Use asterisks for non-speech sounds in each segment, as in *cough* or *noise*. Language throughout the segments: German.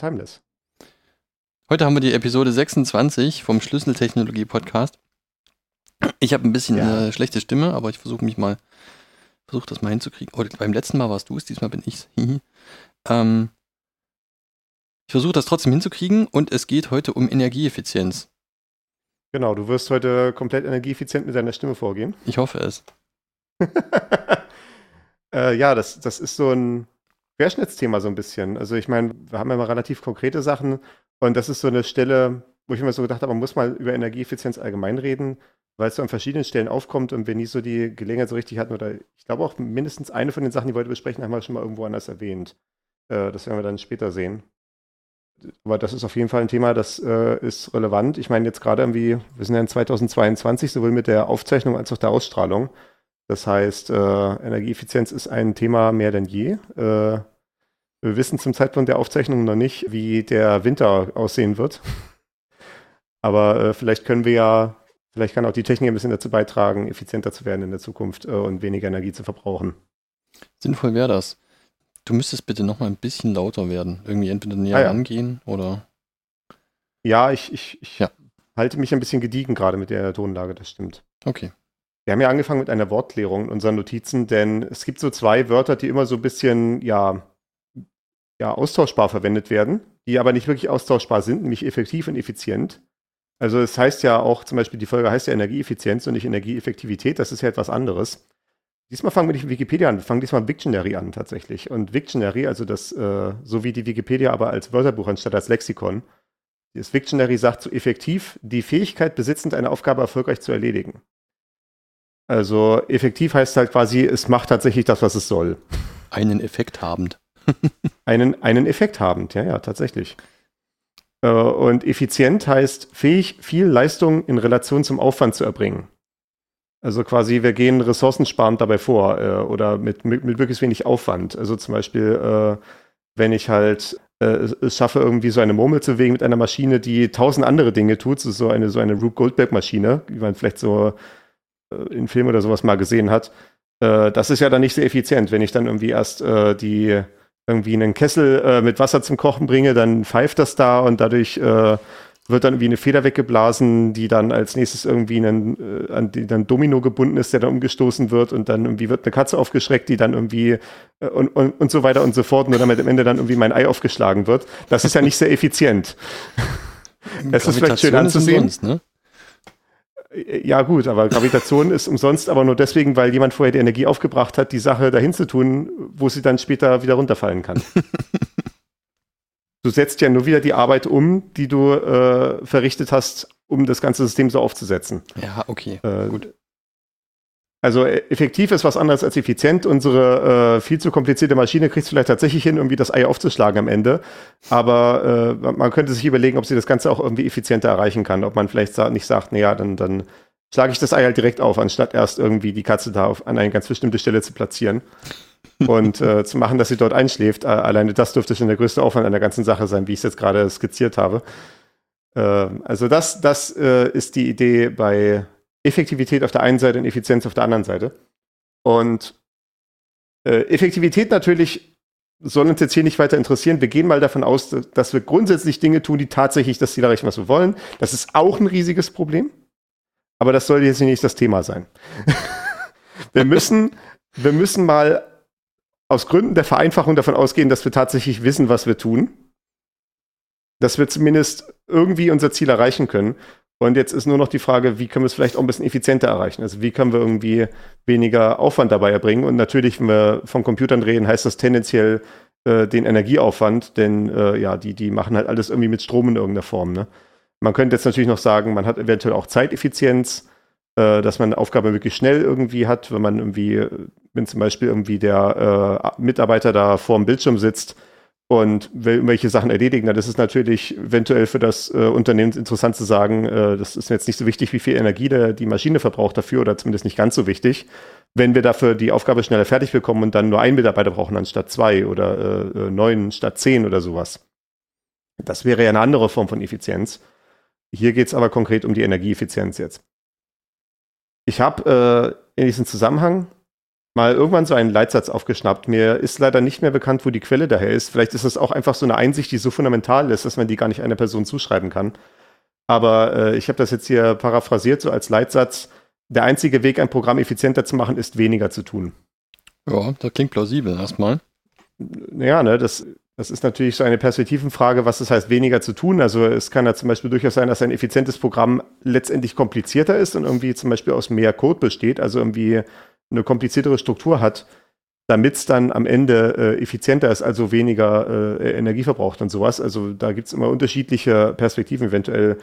Timeless. Heute haben wir die Episode 26 vom Schlüsseltechnologie Podcast. Ich habe ein bisschen Ja. eine schlechte Stimme, aber ich versuche mich mal, versuche das mal hinzukriegen. Oh, beim letzten Mal warst du es, diesmal bin ich's. *laughs* Ähm, ich versuche das trotzdem hinzukriegen und es geht heute um Energieeffizienz. Genau, du wirst heute komplett energieeffizient mit deiner Stimme vorgehen. Ich hoffe es. *laughs* äh, ja, das, das ist so ein Querschnittsthema so ein bisschen. Also ich meine, wir haben ja mal relativ konkrete Sachen und das ist so eine Stelle, wo ich mir so gedacht habe, man muss mal über Energieeffizienz allgemein reden, weil es so an verschiedenen Stellen aufkommt und wir nie so die Gelegenheit so richtig hatten oder ich glaube auch mindestens eine von den Sachen, die wir heute besprechen, haben wir schon mal irgendwo anders erwähnt. Äh, das werden wir dann später sehen. Aber das ist auf jeden Fall ein Thema, das äh, ist relevant. Ich meine, jetzt gerade irgendwie, wir sind ja in 2022, sowohl mit der Aufzeichnung als auch der Ausstrahlung. Das heißt, äh, Energieeffizienz ist ein Thema mehr denn je. Äh, wir wissen zum Zeitpunkt der Aufzeichnung noch nicht, wie der Winter aussehen wird. Aber äh, vielleicht können wir ja, vielleicht kann auch die Technik ein bisschen dazu beitragen, effizienter zu werden in der Zukunft und weniger Energie zu verbrauchen. Sinnvoll wäre das. Du müsstest bitte noch mal ein bisschen lauter werden. Irgendwie entweder näher Ah, ja. rangehen oder. Ja, ich, ich, ich Ja. halte mich ein bisschen gediegen gerade mit der Tonlage, das stimmt. Okay. Wir haben ja angefangen mit einer Wortklärung in unseren Notizen, denn es gibt so zwei Wörter, die immer so ein bisschen, ja, ja, austauschbar verwendet werden, die aber nicht wirklich austauschbar sind, nämlich effektiv und effizient. Also es heißt ja auch, zum Beispiel die Folge heißt ja Energieeffizienz und nicht Energieeffektivität, das ist ja etwas anderes. Diesmal fangen wir nicht mit Wikipedia an, wir fangen diesmal mit Wiktionary an tatsächlich. Und Wiktionary, also das, äh, so wie die Wikipedia, aber als Wörterbuch anstatt als Lexikon. Das Wiktionary sagt so effektiv, die Fähigkeit besitzend, eine Aufgabe erfolgreich zu erledigen. Also effektiv heißt halt quasi, es macht tatsächlich das, was es soll. Einen Effekt habend. *laughs* Einen, einen Effekt habend, ja, ja, tatsächlich. Äh, Und effizient heißt fähig, viel Leistung in Relation zum Aufwand zu erbringen. Also quasi, wir gehen ressourcensparend dabei vor äh, oder mit, mit, mit möglichst wenig Aufwand. Also zum Beispiel, äh, wenn ich halt es- schaffe, irgendwie so eine Murmel zu bewegen mit einer Maschine, die tausend andere Dinge tut, so eine, so eine Rube Goldberg-Maschine, die man vielleicht so in Filmen oder sowas mal gesehen hat. Äh, das ist ja dann nicht sehr effizient, wenn ich dann irgendwie erst äh, die irgendwie einen Kessel äh, mit Wasser zum Kochen bringe, dann pfeift das da und dadurch äh, wird dann irgendwie eine Feder weggeblasen, die dann als nächstes irgendwie einen, äh, an die dann Domino gebunden ist, der dann umgestoßen wird und dann irgendwie wird eine Katze aufgeschreckt, die dann irgendwie äh, und, und, und so weiter und so fort, nur damit am Ende dann irgendwie mein Ei aufgeschlagen wird. Das ist ja nicht sehr effizient. *laughs* Es ist vielleicht schön anzusehen. umsonst, ne? Äh, Ja, gut, aber Gravitation ist umsonst, aber nur deswegen, weil jemand vorher die Energie aufgebracht hat, die Sache dahin zu tun, wo sie dann später wieder runterfallen kann. *laughs* du setzt ja nur wieder die Arbeit um, die du äh, verrichtet hast, um das ganze System so aufzusetzen. Ja, okay. Äh, Gut. Also äh, effektiv ist was anderes als effizient. Unsere äh, viel zu komplizierte Maschine kriegt vielleicht tatsächlich hin, irgendwie das Ei aufzuschlagen am Ende. Aber äh, man könnte sich überlegen, ob sie das Ganze auch irgendwie effizienter erreichen kann. Ob man vielleicht nicht sagt, naja, dann, dann schlage ich das Ei halt direkt auf, anstatt erst irgendwie die Katze da auf, an eine ganz bestimmte Stelle zu platzieren. *laughs* und äh, zu machen, dass sie dort einschläft. Äh, alleine das dürfte schon der größte Aufwand an der ganzen Sache sein, wie ich es jetzt gerade skizziert habe. Ähm, also das, das äh, ist die Idee bei Effektivität auf der einen Seite und Effizienz auf der anderen Seite. Und äh, Effektivität natürlich soll uns jetzt hier nicht weiter interessieren. Wir gehen mal davon aus, dass wir grundsätzlich Dinge tun, die tatsächlich das Ziel erreichen, was wir wollen. Das ist auch ein riesiges Problem. Aber das soll jetzt nicht das Thema sein. *laughs* wir müssen, wir müssen mal aus Gründen der Vereinfachung davon ausgehen, dass wir tatsächlich wissen, was wir tun. Dass wir zumindest irgendwie unser Ziel erreichen können. Und jetzt ist nur noch die Frage, wie können wir es vielleicht auch ein bisschen effizienter erreichen? Also wie können wir irgendwie weniger Aufwand dabei erbringen? Und natürlich, wenn wir von Computern reden, heißt das tendenziell äh, den Energieaufwand, denn äh, ja, die, die machen halt alles irgendwie mit Strom in irgendeiner Form. Ne? Man könnte jetzt natürlich noch sagen, man hat eventuell auch Zeiteffizienz, äh, dass man eine Aufgabe wirklich schnell irgendwie hat, wenn man irgendwie, wenn zum Beispiel irgendwie der äh, Mitarbeiter da vor dem Bildschirm sitzt und welche Sachen erledigen. Das ist natürlich eventuell für das äh, Unternehmen interessant zu sagen, äh, das ist jetzt nicht so wichtig, wie viel Energie der, die Maschine verbraucht dafür oder zumindest nicht ganz so wichtig. Wenn wir dafür die Aufgabe schneller fertig bekommen und dann nur einen Mitarbeiter brauchen anstatt zwei oder äh, äh neun statt zehn oder sowas. Das wäre ja eine andere Form von Effizienz. Hier geht es aber konkret um die Energieeffizienz jetzt. Ich habe äh, in diesem Zusammenhang mal irgendwann so einen Leitsatz aufgeschnappt. Mir ist leider nicht mehr bekannt, wo die Quelle daher ist. Vielleicht ist es auch einfach so eine Einsicht, die so fundamental ist, dass man die gar nicht einer Person zuschreiben kann. Aber äh, ich habe das jetzt hier paraphrasiert, so als Leitsatz. Der einzige Weg, ein Programm effizienter zu machen, ist weniger zu tun. Ja, das klingt plausibel erstmal. Ja, ne, das, das ist natürlich so eine Perspektivenfrage, was das heißt, weniger zu tun. Also es kann ja zum Beispiel durchaus sein, dass ein effizientes Programm letztendlich komplizierter ist und irgendwie zum Beispiel aus mehr Code besteht, also irgendwie eine kompliziertere Struktur hat, damit es dann am Ende äh, effizienter ist, also weniger äh, Energie verbraucht und sowas. Also da gibt es immer unterschiedliche Perspektiven eventuell.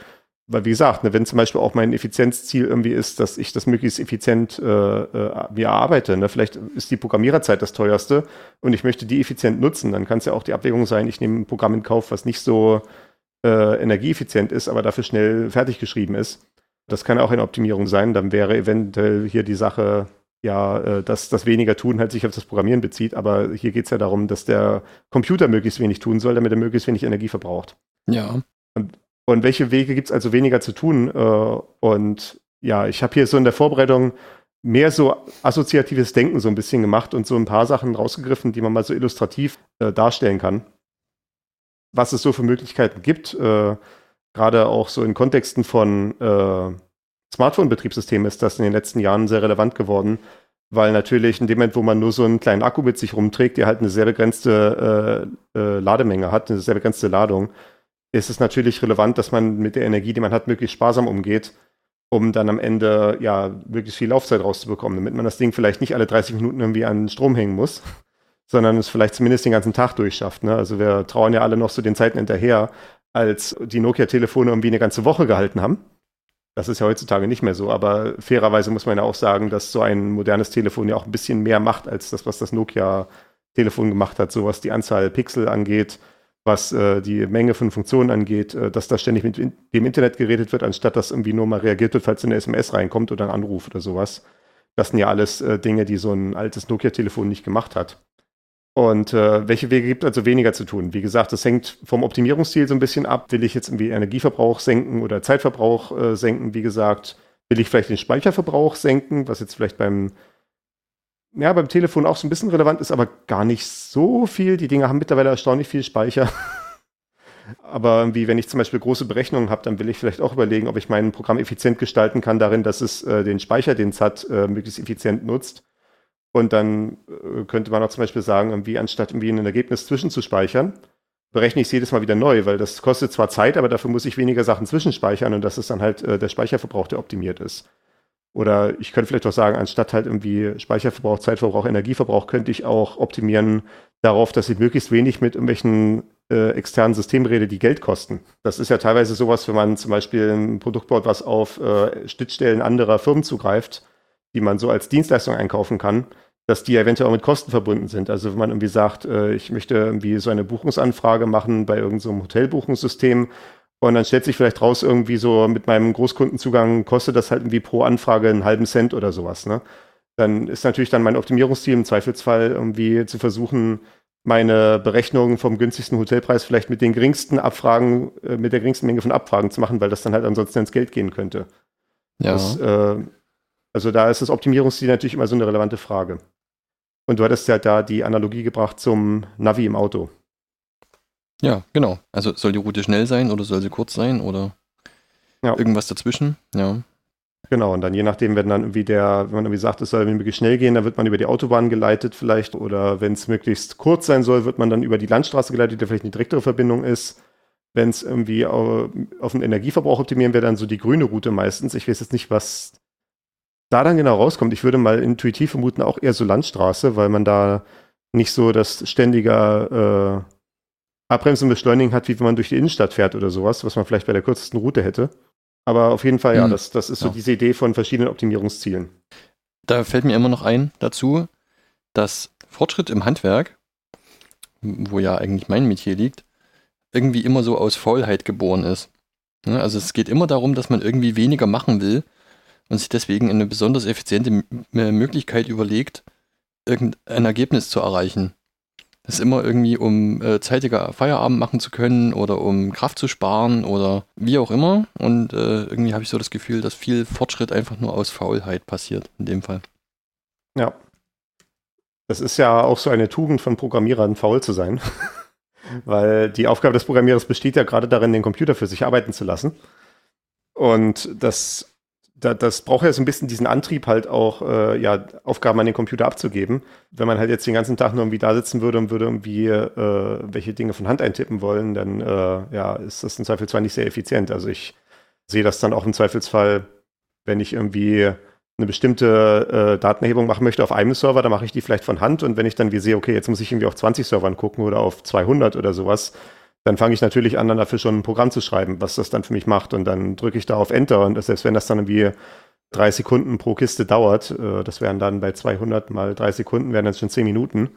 Weil wie gesagt, ne, wenn zum Beispiel auch mein Effizienzziel irgendwie ist, dass ich das möglichst effizient äh, äh, mir erarbeite, ne? vielleicht ist die Programmiererzeit das teuerste und ich möchte die effizient nutzen, dann kann es ja auch die Abwägung sein, ich nehme ein Programm in Kauf, was nicht so äh, energieeffizient ist, aber dafür schnell fertig geschrieben ist. Das kann auch eine Optimierung sein. Dann wäre eventuell hier die Sache, ja, äh, dass das weniger tun halt sich auf das Programmieren bezieht, aber hier geht es ja darum, dass der Computer möglichst wenig tun soll, damit er möglichst wenig Energie verbraucht. Ja. Und, und welche Wege gibt es also weniger zu tun? Äh, und ja, ich habe hier so in der Vorbereitung mehr so assoziatives Denken so ein bisschen gemacht und so ein paar Sachen rausgegriffen, die man mal so illustrativ äh, darstellen kann. Was es so für Möglichkeiten gibt, äh, gerade auch so in Kontexten von äh, Smartphone-Betriebssystem ist das in den letzten Jahren sehr relevant geworden, weil natürlich in dem Moment, wo man nur so einen kleinen Akku mit sich rumträgt, der halt eine sehr begrenzte äh, äh, Lademenge hat, eine sehr begrenzte Ladung, ist es natürlich relevant, dass man mit der Energie, die man hat, möglichst sparsam umgeht, um dann am Ende ja möglichst viel Laufzeit rauszubekommen, damit man das Ding vielleicht nicht alle 30 Minuten irgendwie an Strom hängen muss, *laughs* sondern es vielleicht zumindest den ganzen Tag durchschafft. Ne? Also wir trauern ja alle noch so den Zeiten hinterher, als die Nokia-Telefone irgendwie eine ganze Woche gehalten haben das ist ja heutzutage nicht mehr so, aber fairerweise muss man ja auch sagen, dass so ein modernes Telefon ja auch ein bisschen mehr macht als das, was das Nokia-Telefon gemacht hat, so was die Anzahl Pixel angeht, was äh, die Menge von Funktionen angeht, äh, dass da ständig mit in dem Internet geredet wird, anstatt dass irgendwie nur mal reagiert wird, falls eine SMS reinkommt oder ein Anruf oder sowas. Das sind ja alles äh, Dinge, die so ein altes Nokia-Telefon nicht gemacht hat. Und äh, welche Wege gibt also weniger zu tun? Wie gesagt, das hängt vom Optimierungsziel so ein bisschen ab. Will ich jetzt irgendwie Energieverbrauch senken oder Zeitverbrauch äh, senken? Wie gesagt, will ich vielleicht den Speicherverbrauch senken, was jetzt vielleicht beim ja, beim Telefon auch so ein bisschen relevant ist, aber gar nicht so viel. Die Dinge haben mittlerweile erstaunlich viel Speicher. *laughs* aber irgendwie, wenn ich zum Beispiel große Berechnungen habe, dann will ich vielleicht auch überlegen, ob ich mein Programm effizient gestalten kann, darin, dass es äh, den Speicher, den es hat, äh, möglichst effizient nutzt. Und dann äh, könnte man auch zum Beispiel sagen, irgendwie anstatt irgendwie ein Ergebnis zwischenzuspeichern, berechne ich es jedes Mal wieder neu, weil das kostet zwar Zeit, aber dafür muss ich weniger Sachen zwischenspeichern und das ist dann halt äh, der Speicherverbrauch, der optimiert ist. Oder ich könnte vielleicht auch sagen, anstatt halt irgendwie Speicherverbrauch, Zeitverbrauch, Energieverbrauch, könnte ich auch optimieren darauf, dass ich möglichst wenig mit irgendwelchen äh, externen Systemen rede, die Geld kosten. Das ist ja teilweise sowas, wenn man zum Beispiel ein Produkt baut, was auf äh, Schnittstellen anderer Firmen zugreift, die man so als Dienstleistung einkaufen kann dass die eventuell auch mit Kosten verbunden sind. Also wenn man irgendwie sagt, äh, ich möchte irgendwie so eine Buchungsanfrage machen bei irgendeinem so Hotelbuchungssystem und dann stellt sich vielleicht raus, irgendwie so mit meinem Großkundenzugang kostet das halt irgendwie pro Anfrage einen halben Cent oder sowas. Ne? Dann ist natürlich dann mein Optimierungsziel im Zweifelsfall irgendwie zu versuchen, meine Berechnungen vom günstigsten Hotelpreis vielleicht mit den geringsten Abfragen, äh, mit der geringsten Menge von Abfragen zu machen, weil das dann halt ansonsten ins Geld gehen könnte. Ja. Das, äh, also da ist das Optimierungsziel natürlich immer so eine relevante Frage. Und du hattest ja da die Analogie gebracht zum Navi im Auto. Ja, genau. Also soll die Route schnell sein oder soll sie kurz sein oder ja. irgendwas dazwischen? Ja. Genau, und dann je nachdem, wenn dann irgendwie der, wenn man irgendwie sagt, es soll möglichst schnell gehen, dann wird man über die Autobahn geleitet vielleicht oder wenn es möglichst kurz sein soll, wird man dann über die Landstraße geleitet, der vielleicht eine direktere Verbindung ist. Wenn es irgendwie auf den Energieverbrauch optimieren wäre, dann so die grüne Route meistens. Ich weiß jetzt nicht, was da dann genau rauskommt, ich würde mal intuitiv vermuten, auch eher so Landstraße, weil man da nicht so das ständige äh, Abbremsen und Beschleunigen hat, wie wenn man durch die Innenstadt fährt oder sowas, was man vielleicht bei der kürzesten Route hätte. Aber auf jeden Fall, ja, hm. das, das ist so ja. diese Idee von verschiedenen Optimierungszielen. Da fällt mir immer noch ein dazu, dass Fortschritt im Handwerk wo ja eigentlich mein Metier liegt, irgendwie immer so aus Faulheit geboren ist. Ne? Also es geht immer darum, dass man irgendwie weniger machen will und sich deswegen eine besonders effiziente Möglichkeit überlegt, irgendein Ergebnis zu erreichen. Das ist immer irgendwie, um äh, zeitiger Feierabend machen zu können oder um Kraft zu sparen oder wie auch immer. Und äh, irgendwie habe ich so das Gefühl, dass viel Fortschritt einfach nur aus Faulheit passiert, in dem Fall. Ja. Das ist ja auch so eine Tugend von Programmierern, faul zu sein. *laughs* Weil die Aufgabe des Programmierers besteht ja gerade darin, den Computer für sich arbeiten zu lassen. Und das da, das braucht ja so ein bisschen diesen Antrieb halt auch, äh, ja, Aufgaben an den Computer abzugeben. Wenn man halt jetzt den ganzen Tag nur irgendwie da sitzen würde und würde irgendwie äh, welche Dinge von Hand eintippen wollen, dann äh, ja, ist das im Zweifelsfall nicht sehr effizient. Also ich sehe das dann auch im Zweifelsfall, wenn ich irgendwie eine bestimmte äh, Datenerhebung machen möchte auf einem Server, dann mache ich die vielleicht von Hand und wenn ich dann wie sehe, okay, jetzt muss ich irgendwie auf 20 Servern gucken oder auf 200 oder sowas, dann fange ich natürlich an, dann dafür schon ein Programm zu schreiben, was das dann für mich macht. Und dann drücke ich da auf Enter. Und selbst wenn das dann irgendwie drei Sekunden pro Kiste dauert, äh, das wären dann bei 200 mal drei Sekunden, wären das schon zehn Minuten.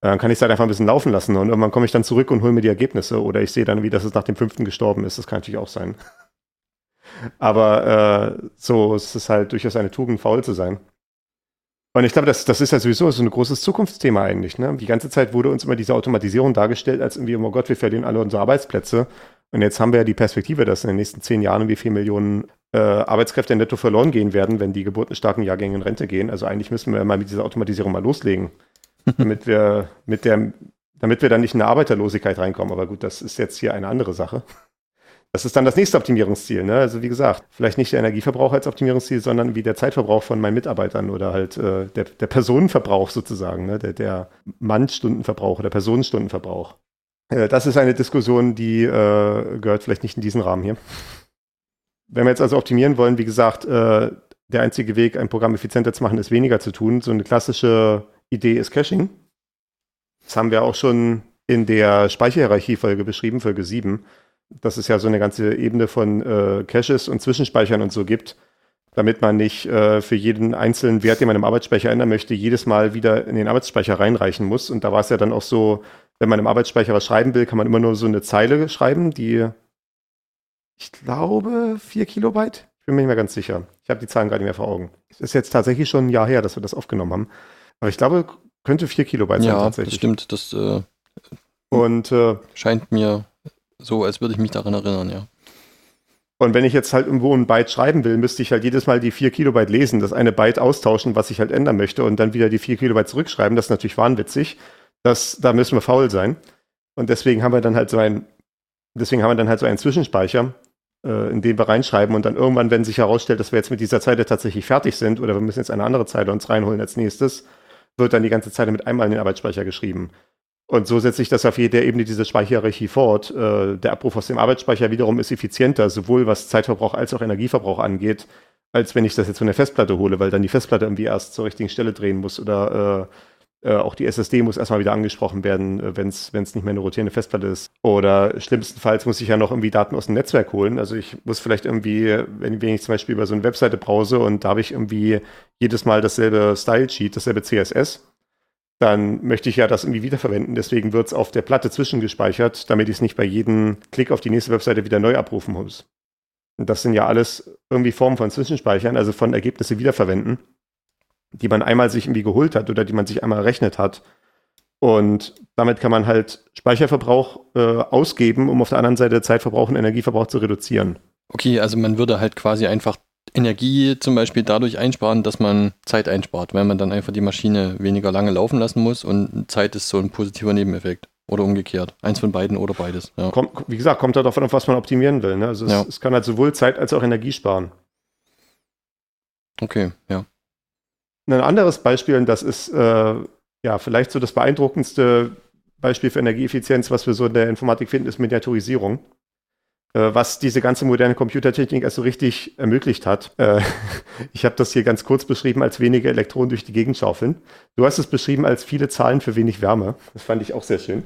Äh, dann kann ich es halt einfach ein bisschen laufen lassen. Und irgendwann komme ich dann zurück und hole mir die Ergebnisse. Oder ich sehe dann, wie das es nach dem fünften gestorben ist. Das kann natürlich auch sein. *laughs* Aber äh, so ist es halt durchaus eine Tugend, faul zu sein. Und ich glaube, das, das ist ja sowieso so ein großes Zukunftsthema eigentlich. Ne? Die ganze Zeit wurde uns immer diese Automatisierung dargestellt, als irgendwie, oh Gott, wir verlieren alle unsere Arbeitsplätze. Und jetzt haben wir ja die Perspektive, dass in den nächsten zehn Jahren wie viele Millionen äh, Arbeitskräfte netto verloren gehen werden, wenn die geburtenstarken Jahrgänge in Rente gehen. Also eigentlich müssen wir mal mit dieser Automatisierung mal loslegen, *laughs* damit wir mit der, damit wir dann nicht in eine Arbeiterlosigkeit reinkommen. Aber gut, das ist jetzt hier eine andere Sache. Das ist dann das nächste Optimierungsziel. Ne? Also wie gesagt, vielleicht nicht der Energieverbrauch als Optimierungsziel, sondern wie der Zeitverbrauch von meinen Mitarbeitern oder halt äh, der, der Personenverbrauch sozusagen, ne? der, der Mannstundenverbrauch oder Personenstundenverbrauch. Äh, das ist eine Diskussion, die äh, gehört vielleicht nicht in diesen Rahmen hier. Wenn wir jetzt also optimieren wollen, wie gesagt, äh, der einzige Weg, ein Programm effizienter zu machen, ist weniger zu tun. So eine klassische Idee ist Caching. Das haben wir auch schon in der Speicherhierarchie-Folge beschrieben, Folge 7 dass es ja so eine ganze Ebene von äh, Caches und Zwischenspeichern und so gibt, damit man nicht äh, für jeden einzelnen Wert, den man im Arbeitsspeicher ändern möchte, jedes Mal wieder in den Arbeitsspeicher reinreichen muss. Und da war es ja dann auch so, wenn man im Arbeitsspeicher was schreiben will, kann man immer nur so eine Zeile schreiben, die, ich glaube, vier Kilobyte. Ich bin mir nicht mehr ganz sicher. Ich habe die Zahlen gar nicht mehr vor Augen. Es ist jetzt tatsächlich schon ein Jahr her, dass wir das aufgenommen haben. Aber ich glaube, könnte vier Kilobyte ja, sein tatsächlich. Ja, das stimmt. Das äh, und, äh, scheint mir so, als würde ich mich daran erinnern, ja. Und wenn ich jetzt halt irgendwo ein Byte schreiben will, müsste ich halt jedes Mal die 4 Kilobyte lesen, das eine Byte austauschen, was ich halt ändern möchte, und dann wieder die 4 Kilobyte zurückschreiben. Das ist natürlich wahnwitzig. Das, da müssen wir faul sein. Und deswegen haben wir dann halt so ein, deswegen haben wir dann halt so einen Zwischenspeicher, äh, in den wir reinschreiben und dann irgendwann, wenn sich herausstellt, dass wir jetzt mit dieser Zeile tatsächlich fertig sind oder wir müssen jetzt eine andere Zeile uns reinholen als nächstes, wird dann die ganze Zeile mit einmal in den Arbeitsspeicher geschrieben. Und so setze ich das auf jeder Ebene diese Speicherhierarchie fort. Äh, der Abruf aus dem Arbeitsspeicher wiederum ist effizienter, sowohl was Zeitverbrauch als auch Energieverbrauch angeht, als wenn ich das jetzt von der Festplatte hole, weil dann die Festplatte irgendwie erst zur richtigen Stelle drehen muss oder äh, äh, auch die SSD muss erstmal wieder angesprochen werden, wenn es nicht mehr eine rotierende Festplatte ist. Oder schlimmstenfalls muss ich ja noch irgendwie Daten aus dem Netzwerk holen. Also ich muss vielleicht irgendwie, wenn, wenn ich zum Beispiel über so eine Webseite browse und da habe ich irgendwie jedes Mal dasselbe Style-Sheet, dasselbe CSS, dann möchte ich ja das irgendwie wiederverwenden. Deswegen wird es auf der Platte zwischengespeichert, damit ich es nicht bei jedem Klick auf die nächste Webseite wieder neu abrufen muss. Und das sind ja alles irgendwie Formen von Zwischenspeichern, also von Ergebnisse wiederverwenden, die man einmal sich irgendwie geholt hat oder die man sich einmal errechnet hat. Und damit kann man halt Speicherverbrauch äh, ausgeben, um auf der anderen Seite Zeitverbrauch und Energieverbrauch zu reduzieren. Okay, also man würde halt quasi einfach Energie zum Beispiel dadurch einsparen, dass man Zeit einspart, weil man dann einfach die Maschine weniger lange laufen lassen muss und Zeit ist so ein positiver Nebeneffekt. Oder umgekehrt. Eins von beiden oder beides. Ja. Kommt, wie gesagt, kommt halt davon auf, was man optimieren will. Ne? Also es, ja. es, kann halt sowohl Zeit als auch Energie sparen. Okay, ja. Ein anderes Beispiel, und das ist äh, ja vielleicht so das beeindruckendste Beispiel für Energieeffizienz, was wir so in der Informatik finden, ist Miniaturisierung. Äh, was diese ganze moderne Computertechnik also richtig ermöglicht hat. Äh, *laughs* ich habe das hier ganz kurz beschrieben als wenige Elektronen durch die Gegend schaufeln. Du hast es beschrieben als viele Zahlen für wenig Wärme. Das fand ich auch sehr schön.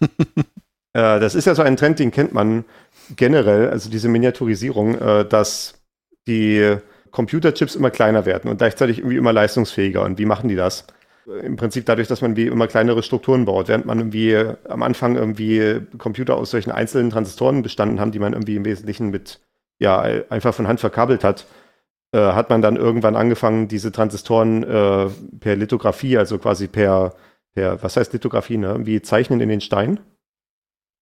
*laughs* Äh, das ist ja so ein Trend, den kennt man generell, also diese Miniaturisierung, dass die Computerchips immer kleiner werden und gleichzeitig irgendwie immer leistungsfähiger. Und wie machen die das? Im Prinzip dadurch, dass man wie immer kleinere Strukturen baut, während man irgendwie am Anfang irgendwie Computer aus solchen einzelnen Transistoren bestanden haben, die man irgendwie im Wesentlichen mit, ja, einfach von Hand verkabelt hat, äh, hat man dann irgendwann angefangen, diese Transistoren äh, per Lithografie, also quasi per, per, was heißt Lithografie, ne? Wie zeichnen in den Stein.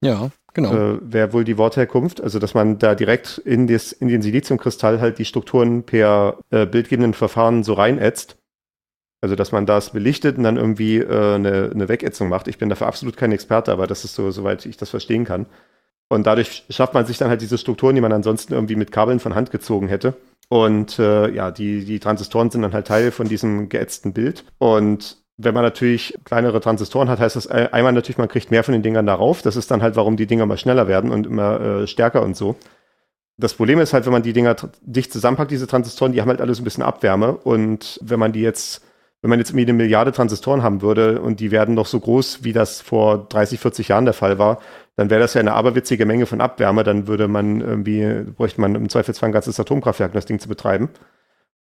Ja, genau. Äh, Wäre wohl die Wortherkunft, also dass man da direkt in, das, in den Siliziumkristall halt die Strukturen per äh, bildgebenden Verfahren so reinätzt. Also dass man das belichtet und dann irgendwie äh, eine, eine Wegätzung macht. Ich bin dafür absolut kein Experte, aber das ist so, soweit ich das verstehen kann. Und dadurch schafft man sich dann halt diese Strukturen, die man ansonsten irgendwie mit Kabeln von Hand gezogen hätte. Und äh, ja, die, die Transistoren sind dann halt Teil von diesem geätzten Bild. Und wenn man natürlich kleinere Transistoren hat, heißt das einmal natürlich, man kriegt mehr von den Dingern darauf. Das ist dann halt, warum die Dinger immer schneller werden und immer äh, stärker und so. Das Problem ist halt, wenn man die Dinger dicht zusammenpackt, diese Transistoren, die haben halt alles ein bisschen Abwärme. Und wenn man die jetzt, wenn man jetzt irgendwie eine Milliarde Transistoren haben würde und die werden noch so groß, wie das vor 30, 40 Jahren der Fall war, dann wäre das ja eine aberwitzige Menge von Abwärme. Dann würde man irgendwie, bräuchte man im Zweifelsfall ein ganzes Atomkraftwerk, um das Ding zu betreiben.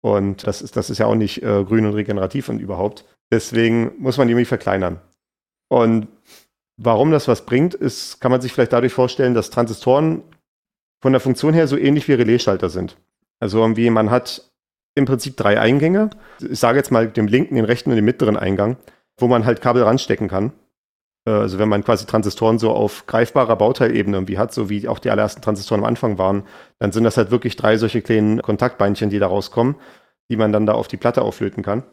Und das ist, das ist ja auch nicht äh, grün und regenerativ und überhaupt. Deswegen muss man die irgendwie verkleinern. Und warum das was bringt, ist, kann man sich vielleicht dadurch vorstellen, dass Transistoren von der Funktion her so ähnlich wie Relaisschalter sind. Also irgendwie, man hat im Prinzip drei Eingänge. Ich sage jetzt mal den linken, den rechten und den mittleren Eingang, wo man halt Kabel ranstecken kann. Äh, also wenn man quasi Transistoren so auf greifbarer Bauteilebene irgendwie hat, so wie auch die allerersten Transistoren am Anfang waren, dann sind das halt wirklich drei solche kleinen Kontaktbeinchen, die da rauskommen, die man dann da auf die Platte auflöten kann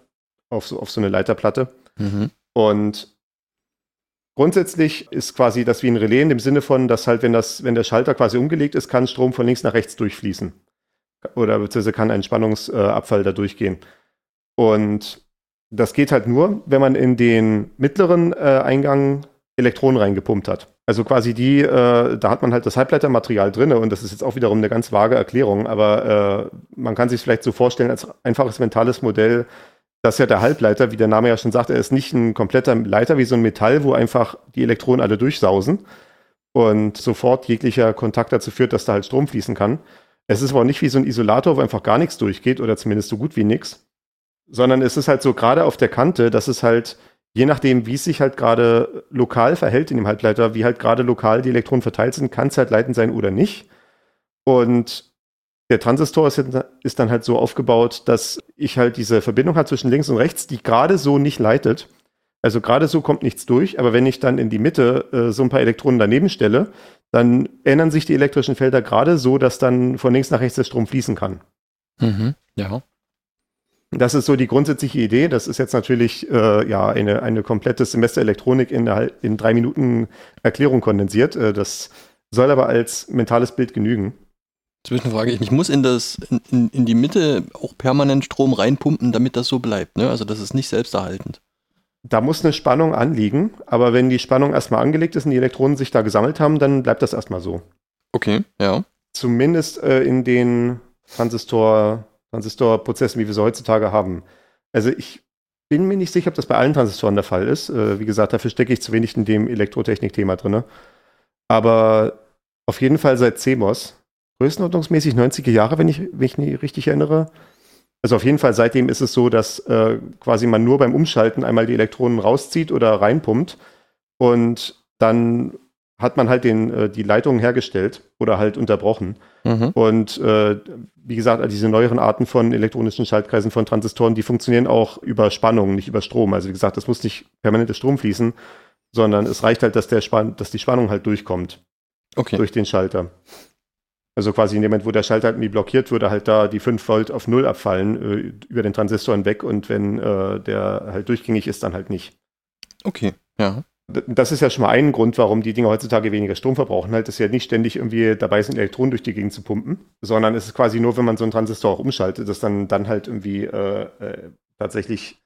auf so, auf so eine Leiterplatte. Mhm. Und grundsätzlich ist quasi das wie ein Relais in dem Sinne von, dass halt, wenn, das, wenn der Schalter quasi umgelegt ist, kann Strom von links nach rechts durchfließen. Oder beziehungsweise kann ein Spannungsabfall da durchgehen. Und das geht halt nur, wenn man in den mittleren äh, Eingang Elektronen reingepumpt hat. Also quasi die, äh, da hat man halt das Halbleitermaterial drin und das ist jetzt auch wiederum eine ganz vage Erklärung, aber äh, man kann sich vielleicht so vorstellen als einfaches mentales Modell, das ist ja der Halbleiter, wie der Name ja schon sagt, er ist nicht ein kompletter Leiter wie so ein Metall, wo einfach die Elektronen alle durchsausen und sofort jeglicher Kontakt dazu führt, dass da halt Strom fließen kann. Es ist aber auch nicht wie so ein Isolator, wo einfach gar nichts durchgeht oder zumindest so gut wie nichts, sondern es ist halt so gerade auf der Kante, dass es halt, je nachdem, wie es sich halt gerade lokal verhält in dem Halbleiter, wie halt gerade lokal die Elektronen verteilt sind, kann es halt leitend sein oder nicht. Und der Transistor ist, dann halt so aufgebaut, dass ich halt diese Verbindung habe zwischen links und rechts, die gerade so nicht leitet. Also gerade so kommt nichts durch, aber wenn ich dann in die Mitte äh, so ein paar Elektronen daneben stelle, dann ändern sich die elektrischen Felder gerade so, dass dann von links nach rechts der Strom fließen kann. Mhm, ja. Das ist so die grundsätzliche Idee. Das ist jetzt natürlich äh, ja eine, eine komplette Semester Elektronik in, in drei Minuten Erklärung kondensiert. Äh, das soll aber als mentales Bild genügen. Zwischenfrage, ich muss in, das, in, in die Mitte auch permanent Strom reinpumpen, damit das so bleibt. Ne? Also das ist nicht selbsterhaltend. Da muss eine Spannung anliegen, aber wenn die Spannung erstmal angelegt ist und die Elektronen sich da gesammelt haben, dann bleibt das erstmal so. Okay, ja. Zumindest äh, in den Transistor, Transistorprozessen, wie wir sie heutzutage haben. Also ich bin mir nicht sicher, ob das bei allen Transistoren der Fall ist. Äh, wie gesagt, dafür stecke ich zu wenig in dem Elektrotechnik-Thema drin. Aber auf jeden Fall seit CMOS größenordnungsmäßig 90er Jahre, wenn ich mich nicht richtig erinnere. Also auf jeden Fall seitdem ist es so, dass äh, quasi man nur beim Umschalten einmal die Elektronen rauszieht oder reinpumpt und dann hat man halt den, äh, die Leitung hergestellt oder halt unterbrochen. Mhm. Und äh, wie gesagt, diese neueren Arten von elektronischen Schaltkreisen von Transistoren, die funktionieren auch über Spannung, nicht über Strom. Also wie gesagt, es muss nicht permanenter Strom fließen, sondern es reicht halt, dass, der Span dass die Spannung halt durchkommt. Okay. Durch den Schalter. Also quasi in dem Moment, wo der Schalter halt irgendwie blockiert, würde halt da die 5 Volt auf 0 abfallen, äh, über den Transistor hinweg und wenn äh, der halt durchgängig ist, dann halt nicht. Okay, ja. Das ist ja schon mal ein Grund, warum die Dinger heutzutage weniger Strom verbrauchen. Halt, dass ja nicht ständig irgendwie dabei sind, Elektronen durch die Gegend zu pumpen, sondern es ist quasi nur, wenn man so einen Transistor auch umschaltet, dass dann, dann halt irgendwie äh, äh tatsächlich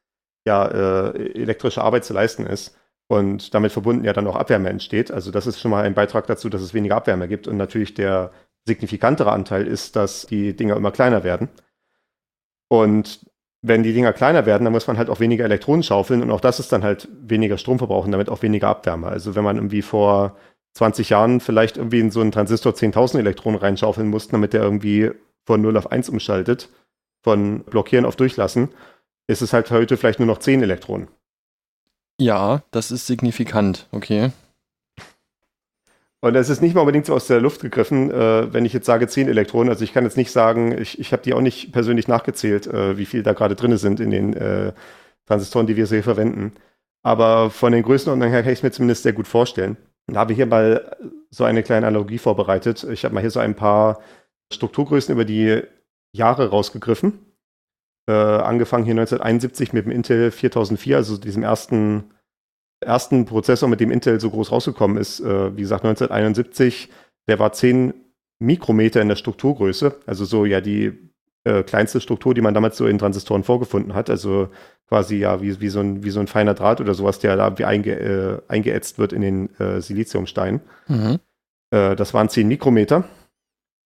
ja, äh, elektrische Arbeit zu leisten ist und damit verbunden ja dann auch Abwärme entsteht. Also das ist schon mal ein Beitrag dazu, dass es weniger Abwärme gibt und natürlich der signifikantere Anteil ist, dass die Dinger immer kleiner werden. Und wenn die Dinger kleiner werden, dann muss man halt auch weniger Elektronen schaufeln und auch das ist dann halt weniger Stromverbrauch und damit auch weniger Abwärme. Also wenn man irgendwie vor 20 Jahren vielleicht irgendwie in so einen Transistor 10.000 Elektronen reinschaufeln musste, damit der irgendwie von 0 auf 1 umschaltet, von Blockieren auf Durchlassen, ist es halt heute vielleicht nur noch 10 Elektronen. Ja, das ist signifikant, okay. Und es ist nicht mal unbedingt so aus der Luft gegriffen, äh, wenn ich jetzt sage 10 Elektronen. Also ich kann jetzt nicht sagen, ich, ich habe die auch nicht persönlich nachgezählt, äh, wie viel da gerade drin sind in den äh, Transistoren, die wir hier verwenden. Aber von den Größenordnungen her kann ich es mir zumindest sehr gut vorstellen. Da habe ich hier mal so eine kleine Analogie vorbereitet. Ich habe mal hier so ein paar Strukturgrößen über die Jahre rausgegriffen. Äh, angefangen hier 1971 mit dem Intel 4004, also diesem ersten, ersten Prozessor, mit dem Intel so groß rausgekommen ist. Äh, wie gesagt, 1971, der war 10 Mikrometer in der Strukturgröße, also so ja die äh, kleinste Struktur, die man damals so in Transistoren vorgefunden hat. Also quasi ja wie, wie, so, ein, wie so ein feiner Draht oder sowas, der da wie einge, äh, eingeätzt wird in den äh, Siliziumstein. Mhm. Äh, das waren 10 Mikrometer.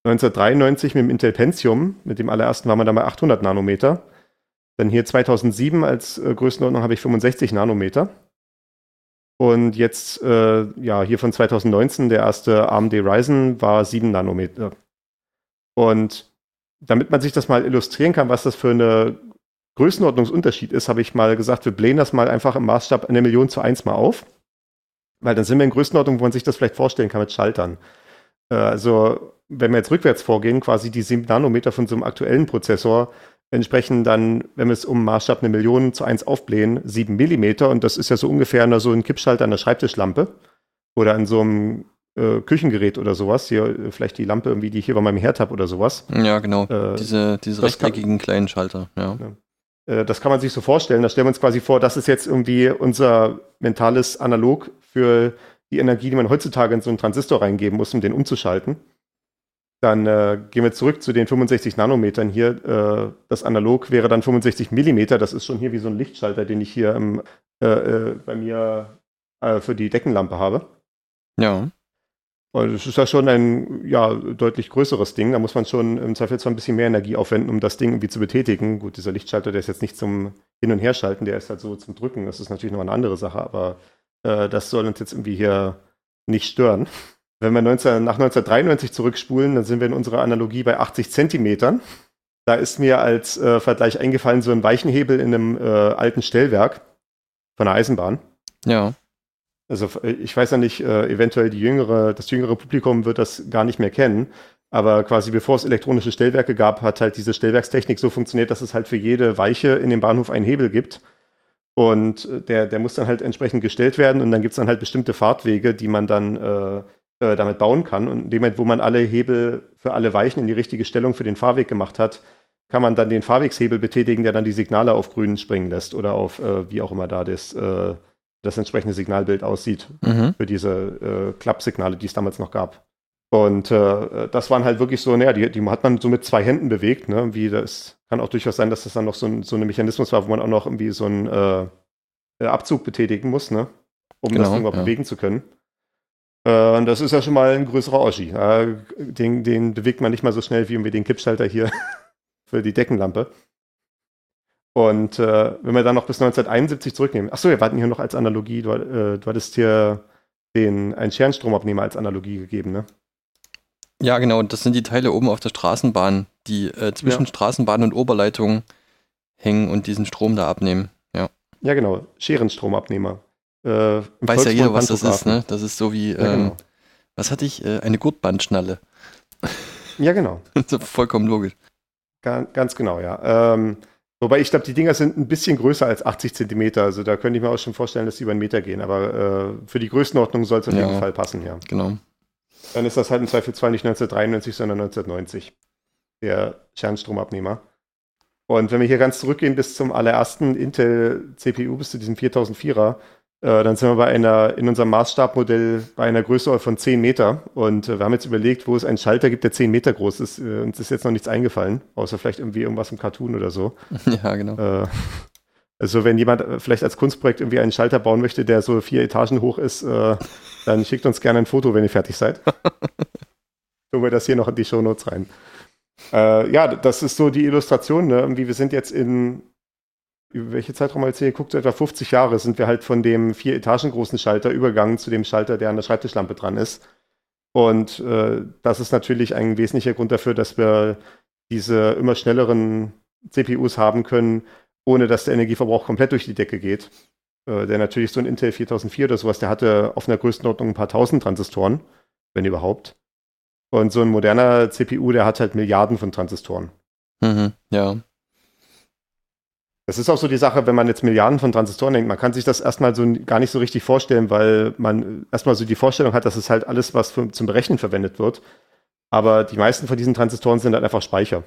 1993 mit dem Intel Pentium, mit dem allerersten war man dann bei 800 Nanometer. Dann hier 2007 als äh, Größenordnung habe ich 65 Nanometer. Und jetzt, äh, ja, hier von 2019, der erste AMD Ryzen war 7 Nanometer. Und damit man sich das mal illustrieren kann, was das für eine Größenordnungsunterschied ist, habe ich mal gesagt, wir blähen das mal einfach im Maßstab eine Million zu eins mal auf. Weil dann sind wir in Größenordnung, wo man sich das vielleicht vorstellen kann mit Schaltern. Äh, also, wenn wir jetzt rückwärts vorgehen, quasi die 7 Nanometer von so einem aktuellen Prozessor entsprechen dann, wenn wir es um Maßstab eine Million zu eins aufblähen, 7 Millimeter. Und das ist ja so ungefähr nur so ein Kippschalter an der Schreibtischlampe oder an so einem äh, Küchengerät oder sowas. Hier äh, vielleicht die Lampe irgendwie, die ich hier bei meinem Herd habe oder sowas. Ja, genau. Äh, diese diese rechteckigen kann, kleinen Schalter, ja. ja. Äh, das kann man sich so vorstellen. Da stellen wir uns quasi vor, das ist jetzt irgendwie unser mentales Analog für die Energie, die man heutzutage in so einen Transistor reingeben muss, um den umzuschalten. Dann äh, gehen wir zurück zu den 65 Nanometern hier. Äh, das Analog wäre dann 65 Millimeter. Das ist schon hier wie so ein Lichtschalter, den ich hier im, äh, bei mir für die Deckenlampe habe. Ja. Und es ist ja schon ein ja, deutlich größeres Ding. Da muss man schon im Zweifelsfall ein bisschen mehr Energie aufwenden, um das Ding irgendwie zu betätigen. Gut, dieser Lichtschalter, der ist jetzt nicht zum Hin- und Herschalten, der ist halt so zum Drücken. Das ist natürlich noch eine andere Sache, aber äh, das soll uns jetzt irgendwie hier nicht stören. Wenn wir 19, nach 1993 zurückspulen, dann sind wir in unserer Analogie bei 80 Zentimetern. Da ist mir als äh, Vergleich eingefallen so ein Weichenhebel in einem äh, alten Stellwerk von der Eisenbahn. Ja. Also äh, ich weiß ja nicht, äh, eventuell die jüngere, das jüngere Publikum wird das gar nicht mehr kennen. Aber quasi bevor es elektronische Stellwerke gab, hat halt diese Stellwerkstechnik so funktioniert, dass es halt für jede Weiche in dem Bahnhof einen Hebel gibt. Und äh, der, der muss dann halt entsprechend gestellt werden und dann gibt es dann halt bestimmte Fahrtwege, die man dann äh, damit bauen kann. Und in dem Moment, wo man alle Hebel für alle Weichen in die richtige Stellung für den Fahrweg gemacht hat, kann man dann den Fahrwegshebel betätigen, der dann die Signale auf grün springen lässt oder auf äh, wie auch immer da das äh, das entsprechende Signalbild aussieht mhm. für diese äh, Klappsignale, die es damals noch gab. Und äh, das waren halt wirklich so, naja, die, die hat man so mit zwei Händen bewegt, ne? Wie das kann auch durchaus sein, dass das dann noch so ein, so ein Mechanismus war, wo man auch noch irgendwie so einen Abzug betätigen muss, ne? Um genau, das Ding mal ja. bewegen zu können. Äh, und das ist ja schon mal ein größerer Oschi. Äh, den, den bewegt man nicht mal so schnell wie irgendwie den Kippschalter hier *laughs* für die Deckenlampe. Und äh, wenn wir dann noch bis 1971 zurücknehmen, achso, wir warten hier noch als Analogie, du, äh, du hattest hier den, einen Scherenstromabnehmer als Analogie gegeben, ne? Ja, genau, das sind die Teile oben auf der Straßenbahn, die äh, zwischen ja. Straßenbahn und Oberleitung hängen und diesen Strom da abnehmen. Ja, ja genau, Scherenstromabnehmer. Äh, Weiß ja jeder, was das ist, ne? Das ist so wie, ja, genau. ähm, was hatte ich? Äh, eine Gurtbandschnalle. *laughs* Ja, genau. *laughs* Vollkommen logisch. Ganz, ganz genau, ja. Ähm, Wobei ich glaube, die Dinger sind ein bisschen größer als 80 Zentimeter. Also da könnte ich mir auch schon vorstellen, dass sie über einen Meter gehen. Aber äh, für die Größenordnung soll es auf ja, jeden Fall passen, ja. Genau. Dann ist das halt im Zweifelsfall nicht 1993, sondern 1990. Der Kernstromabnehmer. Und wenn wir hier ganz zurückgehen bis zum allerersten Intel-CPU, bis zu diesem 4004er, äh, dann sind wir bei einer, in unserem Maßstabmodell bei einer Größe von 10 Meter. Und äh, wir haben jetzt überlegt, wo es einen Schalter gibt, der 10 Meter groß ist. Äh, uns ist jetzt noch nichts eingefallen, außer vielleicht irgendwie irgendwas im Cartoon oder so. *laughs* Ja, genau. Äh, also wenn jemand äh, vielleicht als Kunstprojekt irgendwie einen Schalter bauen möchte, der so vier Etagen hoch ist, äh, dann schickt uns gerne ein Foto, wenn ihr fertig seid. *laughs* Tun wir das hier noch in die Shownotes rein. ja, das ist so die Illustration. Ne? Irgendwie, wir sind jetzt in über welche Zeitraum als ihr guckt, etwa 50 Jahre, sind wir halt von dem vier Etagen großen Schalter übergegangen zu dem Schalter, der an der Schreibtischlampe dran ist. Und äh, das ist natürlich ein wesentlicher Grund dafür, dass wir diese immer schnelleren CPUs haben können, ohne dass der Energieverbrauch komplett durch die Decke geht. Äh, der natürlich so ein Intel 4004 oder sowas, der hatte auf einer Größenordnung ein paar tausend Transistoren, wenn überhaupt. Und so ein moderner CPU, der hat halt Milliarden von Transistoren. Mhm, ja. Das ist auch so die Sache, wenn man jetzt Milliarden von Transistoren denkt, man kann sich das erstmal so gar nicht so richtig vorstellen, weil man erstmal so die Vorstellung hat, dass es halt alles, was für, zum Berechnen verwendet wird. Aber die meisten von diesen Transistoren sind halt einfach Speicher.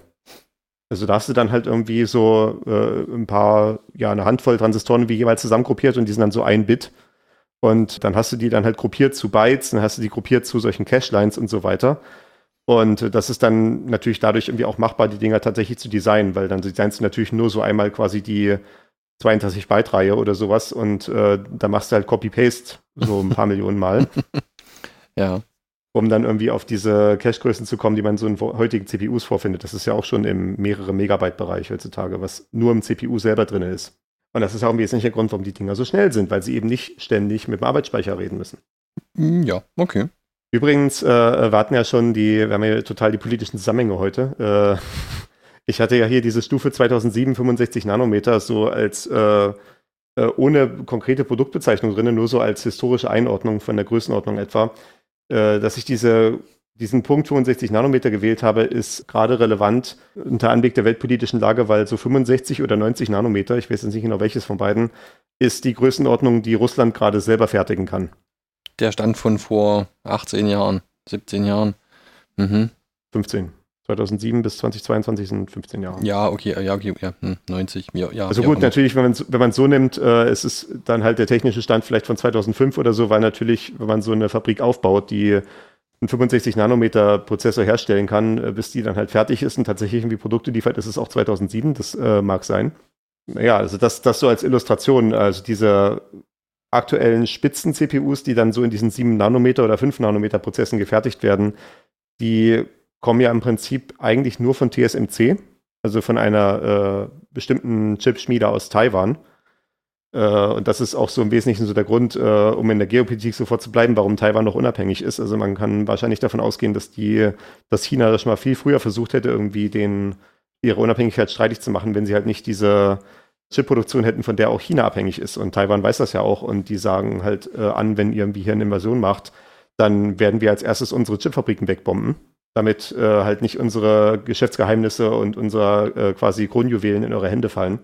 Also da hast du dann halt irgendwie so äh, ein paar, ja, eine Handvoll Transistoren wie jeweils zusammengruppiert und die sind dann so ein Bit. Und dann hast du die dann halt gruppiert zu Bytes, dann hast du die gruppiert zu solchen Cache-Lines und so weiter. Und das ist dann natürlich dadurch irgendwie auch machbar, die Dinger tatsächlich zu designen, weil dann designst du natürlich nur so einmal quasi die 32-Byte-Reihe oder sowas und äh, da machst du halt Copy-Paste so ein paar *laughs* Millionen Mal. Ja. Um dann irgendwie auf diese Cache-Größen zu kommen, die man so in heutigen CPUs vorfindet. Das ist ja auch schon im mehrere Megabyte-Bereich heutzutage, was nur im CPU selber drin ist. Und das ist auch ein wesentlicher Grund, warum die Dinger so schnell sind, weil sie eben nicht ständig mit dem Arbeitsspeicher reden müssen. Ja, okay. Übrigens äh, warten ja schon die, wir haben ja total die politischen Zusammenhänge heute. Äh, *laughs* ich hatte ja hier diese Stufe 2007 65 Nanometer so als äh, äh, ohne konkrete Produktbezeichnung drin, nur so als historische Einordnung von der Größenordnung etwa. Äh, dass ich diese, diesen Punkt 65 Nanometer gewählt habe, ist gerade relevant unter Anblick der weltpolitischen Lage, weil so 65 oder 90 Nanometer, ich weiß jetzt nicht genau welches von beiden, ist die Größenordnung, die Russland gerade selber fertigen kann der Stand von vor 18 Jahren, 17 Jahren. Mhm. 15. 2007 bis 2022 sind 15 Jahre. Ja, okay, ja, okay, ja, 90, hm, ja, ja. Also gut, natürlich, wenn man wenn man so nimmt, äh, es ist dann halt der technische Stand vielleicht von 2005 oder so, weil natürlich, wenn man so eine Fabrik aufbaut, die einen 65 Nanometer Prozessor herstellen kann, äh, bis die dann halt fertig ist und tatsächlich irgendwie Produkte liefert, ist es auch 2007, das äh, mag sein. Ja, also das, das so als Illustration, also diese aktuellen Spitzen-CPUs, die dann so in diesen 7 Nanometer oder 5 Nanometer Prozessen gefertigt werden, die kommen ja im Prinzip eigentlich nur von TSMC, also von einer äh, bestimmten Chipschmiede aus Taiwan. Äh, und das ist auch so im Wesentlichen so der Grund, äh, um in der Geopolitik sofort zu bleiben, warum Taiwan noch unabhängig ist. Also man kann wahrscheinlich davon ausgehen, dass die, dass China das schon mal viel früher versucht hätte, irgendwie den, ihre Unabhängigkeit streitig zu machen, wenn sie halt nicht diese Chipproduktion hätten, von der auch China abhängig ist. Und Taiwan weiß das ja auch. Und die sagen halt äh, an, wenn ihr irgendwie hier eine Invasion macht, dann werden wir als erstes unsere Chipfabriken wegbomben, damit äh, halt nicht unsere Geschäftsgeheimnisse und unsere äh, quasi Kronjuwelen in eure Hände fallen.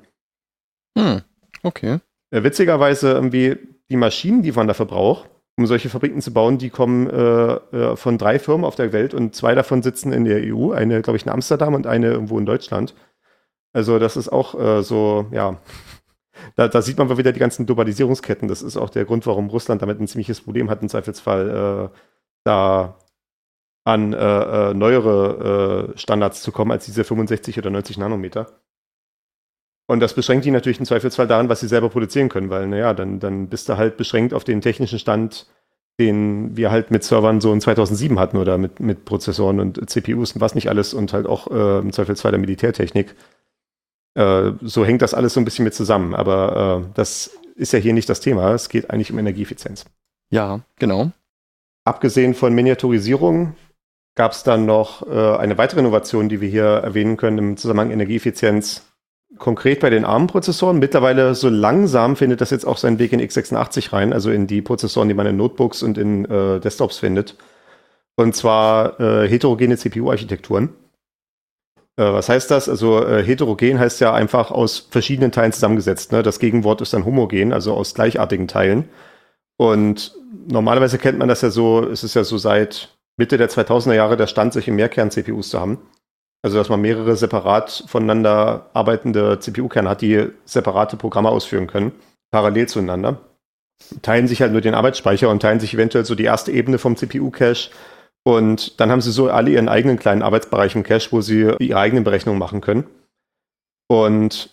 Hm, okay. Äh, witzigerweise irgendwie die Maschinen, die man dafür braucht, um solche Fabriken zu bauen, die kommen äh, äh, von drei Firmen auf der Welt und zwei davon sitzen in der EU. Eine, glaube ich, in Amsterdam und eine irgendwo in Deutschland. Also das ist auch äh, so, ja, *laughs* da, da, sieht man mal wieder die ganzen Globalisierungsketten. Das ist auch der Grund, warum Russland damit ein ziemliches Problem hat, im Zweifelsfall äh, da an äh, äh neuere äh, Standards zu kommen als diese 65 oder 90 Nanometer. Und das beschränkt die natürlich im Zweifelsfall daran, was sie selber produzieren können, weil, naja, dann, dann bist du halt beschränkt auf den technischen Stand, den wir halt mit Servern so in 2007 hatten oder mit, mit Prozessoren und CPUs und was nicht alles und halt auch äh, im Zweifelsfall der Militärtechnik. Äh, so hängt das alles so ein bisschen mit zusammen. Aber äh, das ist ja hier nicht das Thema. Es geht eigentlich um Energieeffizienz. Ja, genau. Abgesehen von Miniaturisierung gab es dann noch äh, eine weitere Innovation, die wir hier erwähnen können im Zusammenhang Energieeffizienz. Konkret bei den ARM-Prozessoren. Mittlerweile so langsam findet das jetzt auch seinen Weg in x86 rein, also in die Prozessoren, die man in Notebooks und in äh, Desktops findet. Und zwar äh, heterogene CPU-Architekturen. Äh, was heißt das? Also äh, heterogen heißt ja einfach aus verschiedenen Teilen zusammengesetzt. Ne? Das Gegenwort ist dann homogen, also aus gleichartigen Teilen. Und normalerweise kennt man das ja so, es ist ja so seit Mitte der 2000er Jahre der Stand, solche Mehrkern-CPUs zu haben. Also dass man mehrere separat voneinander arbeitende CPU-Kerne hat, die separate Programme ausführen können, parallel zueinander. Teilen sich halt nur den Arbeitsspeicher und teilen sich eventuell so die erste Ebene vom CPU-Cache und dann haben sie so alle ihren eigenen kleinen Arbeitsbereich im Cache, wo sie ihre eigenen Berechnungen machen können. Und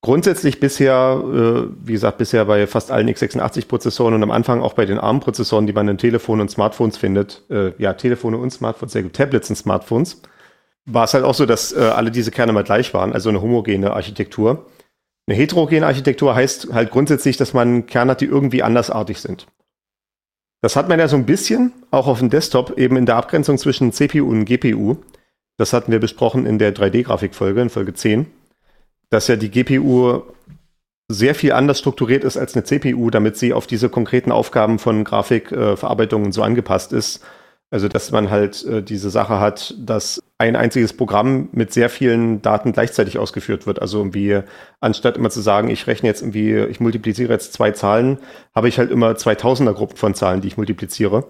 grundsätzlich bisher, äh, wie gesagt, bisher bei fast allen x86-Prozessoren und am Anfang auch bei den ARM-Prozessoren, die man in Telefonen und Smartphones findet, äh, ja, Telefone und Smartphones, sehr gut, Tablets und Smartphones, war es halt auch so, dass äh, alle diese Kerne mal gleich waren, also eine homogene Architektur. Eine heterogene Architektur heißt halt grundsätzlich, dass man Kerne hat, die irgendwie andersartig sind. Das hat man ja so ein bisschen, auch auf dem Desktop, eben in der Abgrenzung zwischen CPU und GPU. Das hatten wir besprochen in der 3D-Grafikfolge, in Folge 10. Dass ja die GPU sehr viel anders strukturiert ist als eine CPU, damit sie auf diese konkreten Aufgaben von Grafikverarbeitung äh, so angepasst ist. Also, dass man halt äh, diese Sache hat, dass ein einziges Programm mit sehr vielen Daten gleichzeitig ausgeführt wird. Also irgendwie, anstatt immer zu sagen, ich rechne jetzt irgendwie, ich multipliziere jetzt zwei Zahlen, habe ich halt immer 2000er Gruppen von Zahlen, die ich multipliziere.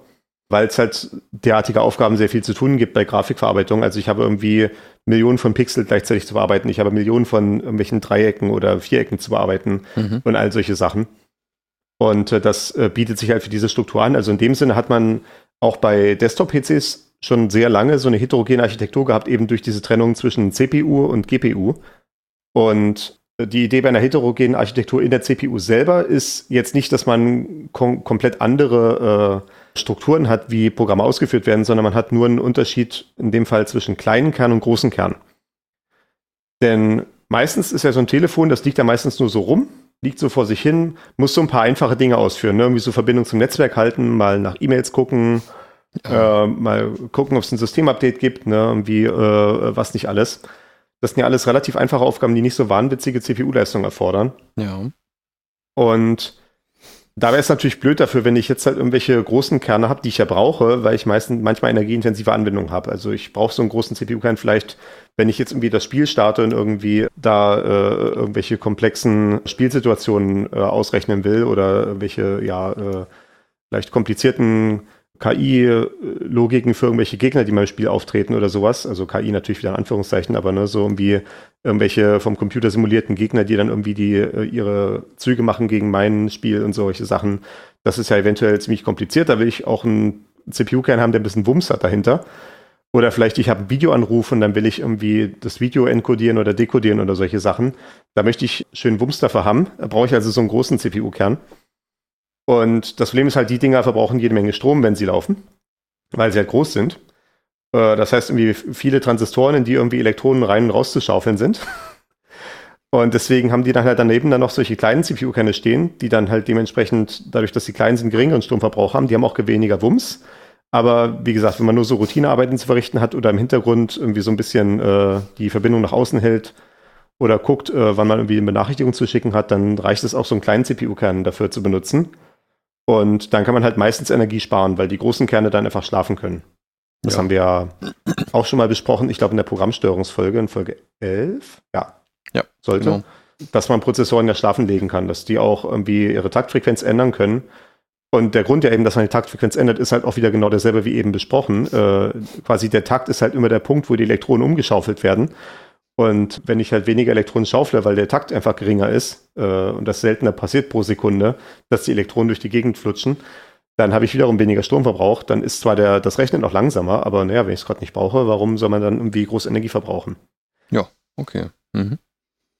Weil es halt derartige Aufgaben sehr viel zu tun gibt bei Grafikverarbeitung. Also ich habe irgendwie Millionen von Pixel gleichzeitig zu bearbeiten. Ich habe Millionen von irgendwelchen Dreiecken oder Vierecken zu bearbeiten mhm. und all solche Sachen. Und äh, das äh, bietet sich halt für diese Struktur an. Also in dem Sinne hat man auch bei Desktop-PCs schon sehr lange so eine heterogene Architektur gehabt, eben durch diese Trennung zwischen CPU und GPU. Und die Idee bei einer heterogenen Architektur in der CPU selber ist jetzt nicht, dass man kom komplett andere äh, Strukturen hat, wie Programme ausgeführt werden, sondern man hat nur einen Unterschied in dem Fall zwischen kleinen Kern und großen Kern. Denn meistens ist ja so ein Telefon, das liegt ja meistens nur so rum, liegt so vor sich hin, muss so ein paar einfache Dinge ausführen, ne? irgendwie so Verbindung zum Netzwerk halten, mal nach E-Mails gucken, ja. äh, mal gucken, ob es ein Systemupdate gibt, ne? irgendwie äh, was nicht alles. Das sind ja alles relativ einfache Aufgaben, die nicht so wahnwitzige CPU-Leistung erfordern. Ja. Und da wäre es natürlich blöd dafür, wenn ich jetzt halt irgendwelche großen Kerne habe, die ich ja brauche, weil ich meistens manchmal energieintensive Anwendungen habe. Also ich brauche so einen großen CPU-Kern vielleicht, wenn ich jetzt irgendwie das Spiel starte und irgendwie da äh, irgendwelche komplexen Spielsituationen äh, ausrechnen will oder irgendwelche, ja, äh, vielleicht komplizierten KI-Logiken für irgendwelche Gegner, die mal im Spiel auftreten oder sowas. Also KI natürlich wieder in Anführungszeichen, aber ne, so irgendwie irgendwelche vom Computer simulierten Gegner, die dann irgendwie die äh, ihre Züge machen gegen mein Spiel und solche Sachen. Das ist ja eventuell ziemlich kompliziert. Da will ich auch einen CPU-Kern haben, der ein bisschen Wumms hat dahinter. Oder vielleicht ich habe einen Videoanruf und dann will ich irgendwie das Video encodieren oder dekodieren oder solche Sachen. Da möchte ich schön Wumms dafür haben. Da brauche ich also so einen großen CPU-Kern. Und das Problem ist halt, die Dinger verbrauchen jede Menge Strom, wenn sie laufen, weil sie halt groß sind. Äh, das heißt, irgendwie viele Transistoren, in die irgendwie Elektronen rein und raus zu schaufeln sind. *laughs* Und deswegen haben die dann halt daneben dann noch solche kleinen CPU-Kerne stehen, die dann halt dementsprechend, dadurch, dass sie klein sind, geringeren Stromverbrauch haben. Die haben auch weniger Wumms. Aber wie gesagt, wenn man nur so Routinearbeiten zu verrichten hat oder im Hintergrund irgendwie so ein bisschen äh, die Verbindung nach außen hält oder guckt, äh, wann man irgendwie eine Benachrichtigung zu schicken hat, dann reicht es auch, so einen kleinen CPU-Kern dafür zu benutzen. Und dann kann man halt meistens Energie sparen, weil die großen Kerne dann einfach schlafen können. Das ja. haben wir ja auch schon mal besprochen, ich glaube in der Programmsteuerungsfolge, in Folge 11, ja, ja sollte, genau. dass man Prozessoren ja schlafen legen kann, dass die auch irgendwie ihre Taktfrequenz ändern können. Und der Grund ja eben, dass man die Taktfrequenz ändert, ist halt auch wieder genau derselbe wie eben besprochen. Äh, quasi der Takt ist halt immer der Punkt, wo die Elektronen umgeschaufelt werden. Und wenn ich halt weniger Elektronen schaufle, weil der Takt einfach geringer ist äh, und das seltener passiert pro Sekunde, dass die Elektronen durch die Gegend flutschen, dann habe ich wiederum weniger Stromverbrauch. Dann ist zwar der, das Rechnen noch langsamer, aber naja, wenn ich es gerade nicht brauche, warum soll man dann irgendwie groß Energie verbrauchen? Ja, okay. Mhm.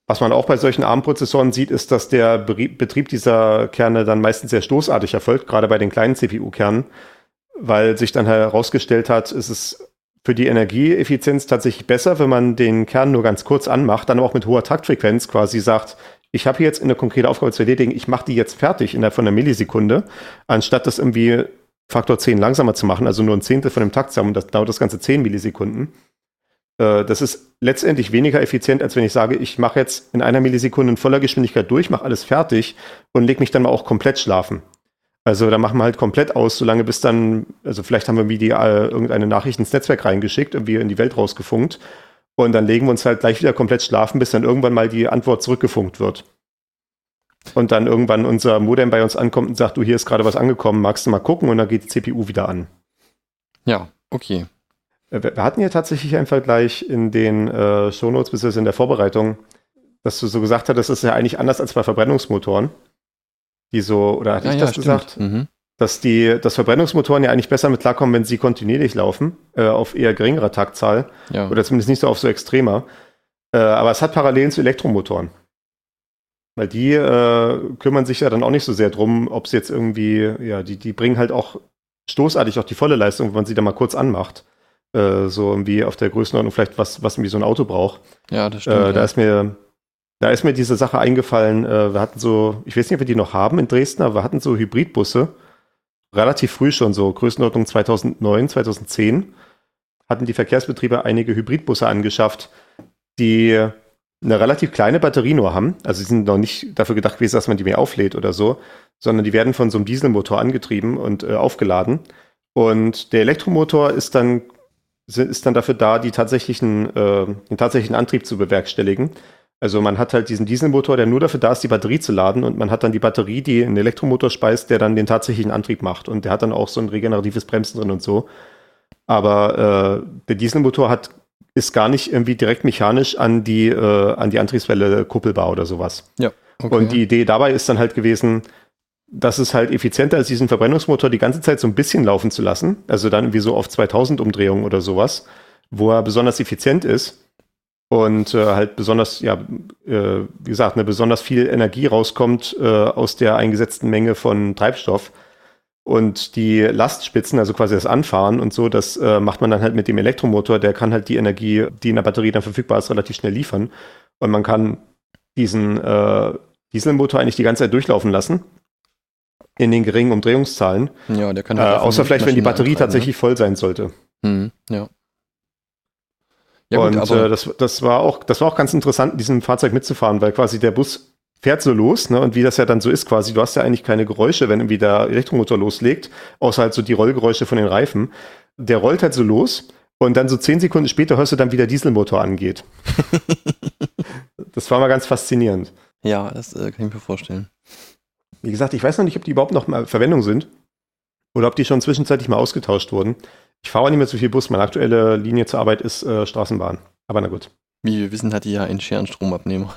Was man auch bei solchen ARM-Prozessoren sieht, ist, dass der Betrieb dieser Kerne dann meistens sehr stoßartig erfolgt, gerade bei den kleinen CPU-Kernen, weil sich dann herausgestellt hat, ist es für die Energieeffizienz tatsächlich besser, wenn man den Kern nur ganz kurz anmacht, dann aber auch mit hoher Taktfrequenz quasi sagt, ich habe jetzt eine konkrete Aufgabe zu erledigen, ich mache die jetzt fertig innerhalb von einer Millisekunde, anstatt das irgendwie Faktor 10 langsamer zu machen, also nur ein Zehntel von dem Takt zu haben und das dauert das Ganze 10 Millisekunden. Äh, das ist letztendlich weniger effizient, als wenn ich sage, ich mache jetzt in einer Millisekunde in voller Geschwindigkeit durch, mache alles fertig und lege mich dann mal auch komplett schlafen. Also da machen wir halt komplett aus, solange bis dann, also vielleicht haben wir wie die, äh, irgendeine Nachricht ins Netzwerk reingeschickt, irgendwie in die Welt rausgefunkt. Und dann legen wir uns halt gleich wieder komplett schlafen, bis dann irgendwann mal die Antwort zurückgefunkt wird. Und dann irgendwann unser Modem bei uns ankommt und sagt, du, hier ist gerade was angekommen, magst du mal gucken? Und dann geht die CPU wieder an. Ja, okay. Äh, wir hatten ja tatsächlich einen Vergleich in den äh, Shownotes, beziehungsweise in der Vorbereitung, dass du so gesagt hast, das ist ja eigentlich anders als bei Verbrennungsmotoren die so, oder hatte ja, ich das ja, gesagt? Mhm. Dass die, dass Verbrennungsmotoren ja eigentlich besser mit klarkommen, wenn sie kontinuierlich laufen, äh, auf eher geringerer Taktzahl. Ja. Oder zumindest nicht so auf so extremer. Äh, aber es hat Parallelen zu Elektromotoren. Weil die äh, kümmern sich ja dann auch nicht so sehr drum, ob sie jetzt irgendwie, ja, die, die bringen halt auch stoßartig auch die volle Leistung, wenn man sie da mal kurz anmacht. Äh, so irgendwie auf der Größenordnung vielleicht was, was irgendwie so ein Auto braucht. Ja, das stimmt. Äh, da ja. ist mir, da ist mir diese Sache eingefallen, äh, wir hatten so, ich weiß nicht, ob wir die noch haben in Dresden, aber wir hatten so Hybridbusse, relativ früh schon, so Größenordnung 2009, 2010, hatten die Verkehrsbetriebe einige Hybridbusse angeschafft, die eine relativ kleine Batterie nur haben. Also sie sind noch nicht dafür gedacht gewesen, dass man die mehr auflädt oder so, sondern die werden von so einem Dieselmotor angetrieben und äh, aufgeladen. Und der Elektromotor ist dann, ist dann dafür da, die tatsächlichen, äh, den tatsächlichen Antrieb zu bewerkstelligen. Also man hat halt diesen Dieselmotor, der nur dafür da ist, die Batterie zu laden und man hat dann die Batterie, die einen Elektromotor speist, der dann den tatsächlichen Antrieb macht. Und der hat dann auch so ein regeneratives Bremsen drin und so. Aber äh, der Dieselmotor hat ist gar nicht irgendwie direkt mechanisch an die, äh, an die Antriebswelle kuppelbar oder sowas. Ja. Okay. Und die Idee dabei ist dann halt gewesen, dass es halt effizienter ist, diesen Verbrennungsmotor die ganze Zeit so ein bisschen laufen zu lassen. Also dann wie so auf 2000 Umdrehungen oder sowas, wo er besonders effizient ist und äh, halt besonders, ja, äh, wie gesagt, eine besonders viel Energie rauskommt äh, aus der eingesetzten Menge von Treibstoff. Und die Lastspitzen, also quasi das Anfahren und so, das äh, macht man dann halt mit dem Elektromotor. Der kann halt die Energie, die in der Batterie dann verfügbar ist, relativ schnell liefern. Und man kann diesen äh, Dieselmotor eigentlich die ganze Zeit durchlaufen lassen. In den geringen Umdrehungszahlen. Ja, der kann äh, halt Außer vielleicht, wenn die Batterie antreiben, tatsächlich voll sein sollte. Ne? Mhm, ja. Ja, und gut, aber äh, das, das, war auch, das war auch ganz interessant, in diesem Fahrzeug mitzufahren, weil quasi der Bus fährt so los, ne? Und wie das ja dann so ist, quasi, du hast ja eigentlich keine Geräusche, wenn irgendwie der Elektromotor loslegt, außer halt so die Rollgeräusche von den Reifen. Der rollt halt so los und dann so zehn Sekunden später hörst du dann, wie der Dieselmotor angeht. *laughs* das war mal ganz faszinierend. ja, das äh, kann ich mir vorstellen. Wie gesagt, ich weiß noch nicht, ob die überhaupt noch mal Verwendung sind oder ob die schon zwischenzeitlich mal ausgetauscht wurden. Ich fahre auch nicht mehr so viel Bus. Meine aktuelle Linie zur Arbeit ist äh, Straßenbahn. Aber na gut. Wie wir wissen, hat die ja einen Scherenstromabnehmer.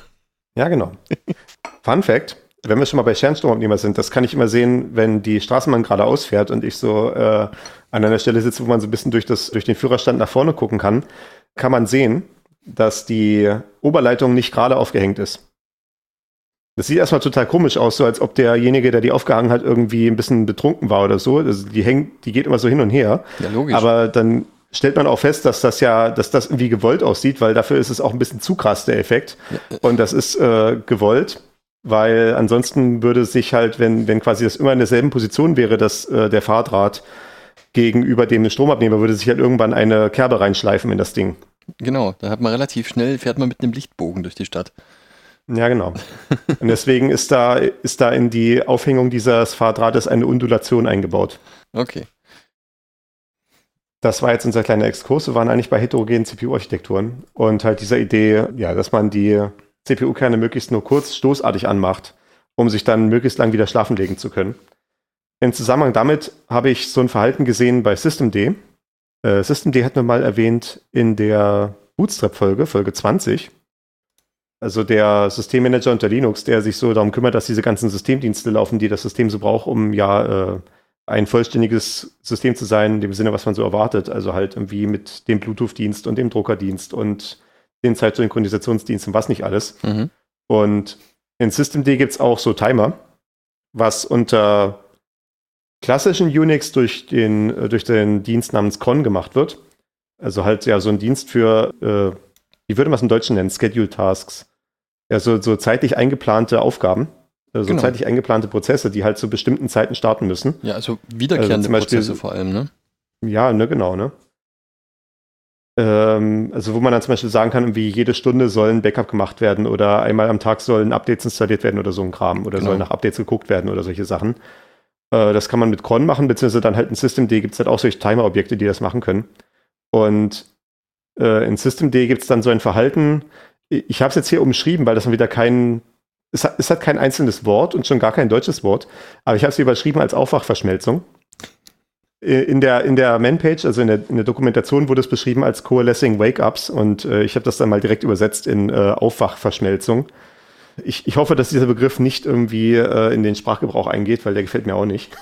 Ja, genau. *laughs* Fun Fact: Wenn wir schon mal bei Schernstromabnehmer sind, das kann ich immer sehen, wenn die Straßenbahn gerade ausfährt und ich so äh, an einer Stelle sitze, wo man so ein bisschen durch, das, durch den Führerstand nach vorne gucken kann, kann man sehen, dass die Oberleitung nicht gerade aufgehängt ist. Das sieht erstmal total komisch aus, so als ob derjenige, der die aufgehangen hat, irgendwie ein bisschen betrunken war oder so. Also die hängt, die geht immer so hin und her. Ja, logisch. Aber dann stellt man auch fest, dass das ja, dass das irgendwie gewollt aussieht, weil dafür ist es auch ein bisschen zu krass, der Effekt. Und das ist äh, gewollt, weil ansonsten würde sich halt, wenn, wenn quasi das immer in derselben Position wäre, dass äh, der Fahrdraht gegenüber dem Stromabnehmer, würde sich halt irgendwann eine Kerbe reinschleifen in das Ding. genau, da hat man relativ schnell, fährt man mit einem Lichtbogen durch die Stadt. Ja, genau. Und deswegen ist da, ist da in die Aufhängung dieses Fahrdrahtes eine Undulation eingebaut. Okay. Das war jetzt unser kleiner Exkurs. Wir waren eigentlich bei heterogenen CPU-Architekturen und halt dieser Idee, ja, dass man die CPU-Kerne möglichst nur kurz stoßartig anmacht, um sich dann möglichst lang wieder schlafen legen zu können. Im Zusammenhang damit habe ich so ein Verhalten gesehen bei Systemd. Äh, Systemd hatten wir mal erwähnt in der Bootstrap-Folge, Folge 20. Also der Systemmanager unter Linux, der sich so darum kümmert, dass diese ganzen Systemdienste laufen, die das System so braucht, um ja äh, ein vollständiges System zu sein, in dem Sinne, was man so erwartet. Also halt irgendwie mit dem Bluetooth-Dienst und dem Druckerdienst und den Zeitsynchronisationsdienst und was nicht alles. Mhm. Und in Systemd gibt es auch so Timer, was unter klassischen Unix durch den, äh, durch den Dienst namens Cron gemacht wird. Also halt ja so ein Dienst für, äh, wie würde man es im Deutschen nennen, Schedule Tasks. Ja, so, so zeitlich eingeplante Aufgaben, also Genau. zeitlich eingeplante Prozesse, die halt zu bestimmten Zeiten starten müssen. Ja, also wiederkehrende Also zum Beispiel- Prozesse vor allem, ne? Ja, ne, genau, ne? Ähm, also wo man dann zum Beispiel sagen kann, wie jede Stunde soll ein Backup gemacht werden oder einmal am Tag sollen Updates installiert werden oder so ein Kram oder Genau. soll nach Updates geguckt werden oder solche Sachen. Äh, das kann man mit Cron machen, beziehungsweise dann halt in Systemd gibt es halt auch solche Timer-Objekte, die das machen können. Und äh, in Systemd gibt es dann so ein Verhalten, ich, habe es jetzt hier umschrieben, weil das dann wieder kein, es hat, es hat kein einzelnes Wort und schon gar kein deutsches Wort, aber ich habe es überschrieben als Aufwachverschmelzung. Äh, In der, in der Man-Page, also in der, in der Dokumentation, wurde es beschrieben als Coalescing Wake-Ups und äh, ich habe das dann mal direkt übersetzt in äh, Aufwachverschmelzung. Ich, ich hoffe, dass dieser Begriff nicht irgendwie äh, in den Sprachgebrauch eingeht, weil der gefällt mir auch nicht.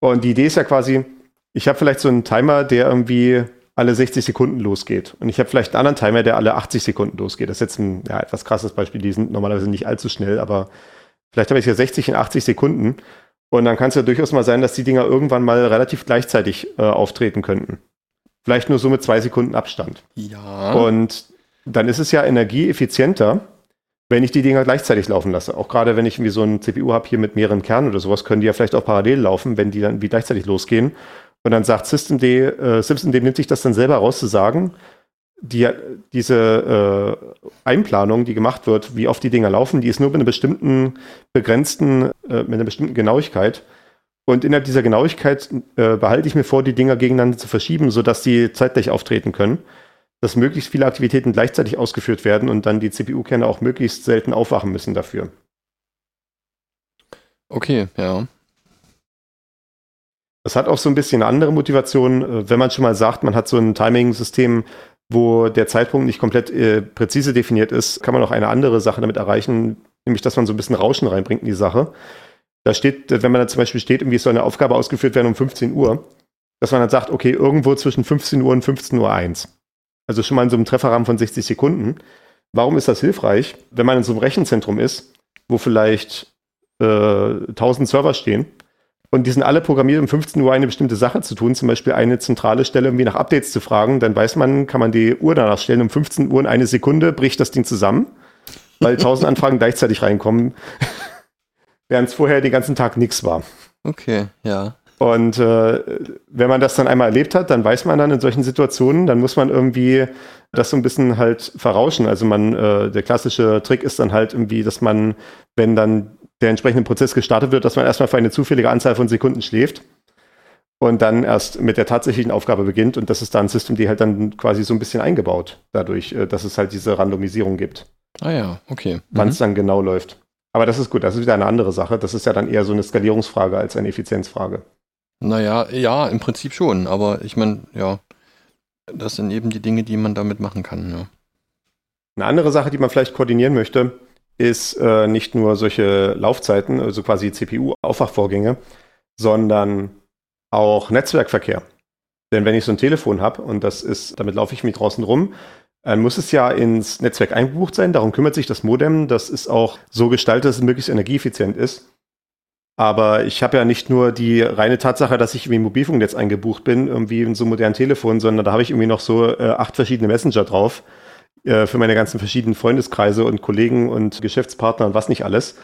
Und die Idee ist ja quasi, ich habe vielleicht so einen Timer, der irgendwie alle 60 Sekunden losgeht. Und ich habe vielleicht einen anderen Timer, der alle 80 Sekunden losgeht. Das ist jetzt ein ja, etwas krasses Beispiel. Die sind normalerweise nicht allzu schnell, aber vielleicht habe ich ja 60 und 80 Sekunden. Und dann kann es ja durchaus mal sein, dass die Dinger irgendwann mal relativ gleichzeitig äh, auftreten könnten. Vielleicht nur so mit zwei Sekunden Abstand. Ja. Und dann ist es ja energieeffizienter, wenn ich die Dinger gleichzeitig laufen lasse. Auch gerade wenn ich irgendwie so ein CPU habe hier mit mehreren Kernen oder sowas, können die ja vielleicht auch parallel laufen, wenn die dann wie gleichzeitig losgehen. Und dann sagt Systemd, äh, Systemd nimmt sich das dann selber raus zu sagen, die, diese äh, Einplanung, die gemacht wird, wie oft die Dinger laufen, die ist nur mit einer bestimmten begrenzten, äh, mit einer bestimmten Genauigkeit. Und innerhalb dieser Genauigkeit äh, behalte ich mir vor, die Dinger gegeneinander zu verschieben, sodass die zeitgleich auftreten können, dass möglichst viele Aktivitäten gleichzeitig ausgeführt werden und dann die CPU-Kerne auch möglichst selten aufwachen müssen dafür. Okay, ja. Das hat auch so ein bisschen eine andere Motivation, äh, wenn man schon mal sagt, man hat so ein Timing-System, wo der Zeitpunkt nicht komplett äh, präzise definiert ist, kann man auch eine andere Sache damit erreichen, nämlich dass man so ein bisschen Rauschen reinbringt in die Sache. Da steht, wenn man da zum Beispiel steht, irgendwie soll eine Aufgabe ausgeführt werden um 15 Uhr, dass man dann sagt, okay, irgendwo zwischen 15 Uhr und 15 Uhr 1. Also schon mal in so einem Trefferrahmen von 60 Sekunden. Warum ist das hilfreich? Wenn man in so einem Rechenzentrum ist, wo vielleicht äh, 1000 Server stehen und die sind alle programmiert, um 15 Uhr eine bestimmte Sache zu tun, zum Beispiel eine zentrale Stelle irgendwie nach Updates zu fragen, dann weiß man, kann man die Uhr danach stellen, um 15 Uhr in eine Sekunde bricht das Ding zusammen, weil *laughs* 1000 Anfragen gleichzeitig reinkommen, *laughs* während es vorher den ganzen Tag nichts war. Okay, ja. Und äh, wenn man das dann einmal erlebt hat, dann weiß man dann in solchen Situationen, dann muss man irgendwie das so ein bisschen halt verrauschen. Also man, äh, der klassische Trick ist dann halt irgendwie, dass man, wenn dann der entsprechende Prozess gestartet wird, dass man erstmal für eine zufällige Anzahl von Sekunden schläft und dann erst mit der tatsächlichen Aufgabe beginnt. Und das ist dann ein System, die halt dann quasi so ein bisschen eingebaut, dadurch, äh, dass es halt diese Randomisierung gibt. Ah ja, okay. Wann es mhm. dann genau läuft. Aber das ist gut, das ist wieder eine andere Sache. Das ist ja dann eher so eine Skalierungsfrage als eine Effizienzfrage. Naja, ja, im Prinzip schon, aber ich meine, ja, das sind eben die Dinge, die man damit machen kann. Ja. Eine andere Sache, die man vielleicht koordinieren möchte, ist äh, nicht nur solche Laufzeiten, also quasi CPU-Aufwachvorgänge, sondern auch Netzwerkverkehr. Denn wenn ich so ein Telefon habe und das ist, damit laufe ich mich draußen rum, dann muss es ja ins Netzwerk eingebucht sein. Darum kümmert sich das Modem. Das ist auch so gestaltet, dass es möglichst energieeffizient ist. Aber ich habe ja nicht nur die reine Tatsache, dass ich im Mobilfunknetz eingebucht bin, irgendwie in so einem modernen Telefon, sondern da habe ich irgendwie noch so äh, acht verschiedene Messenger drauf äh, für meine ganzen verschiedenen Freundeskreise und Kollegen und Geschäftspartner und was nicht alles.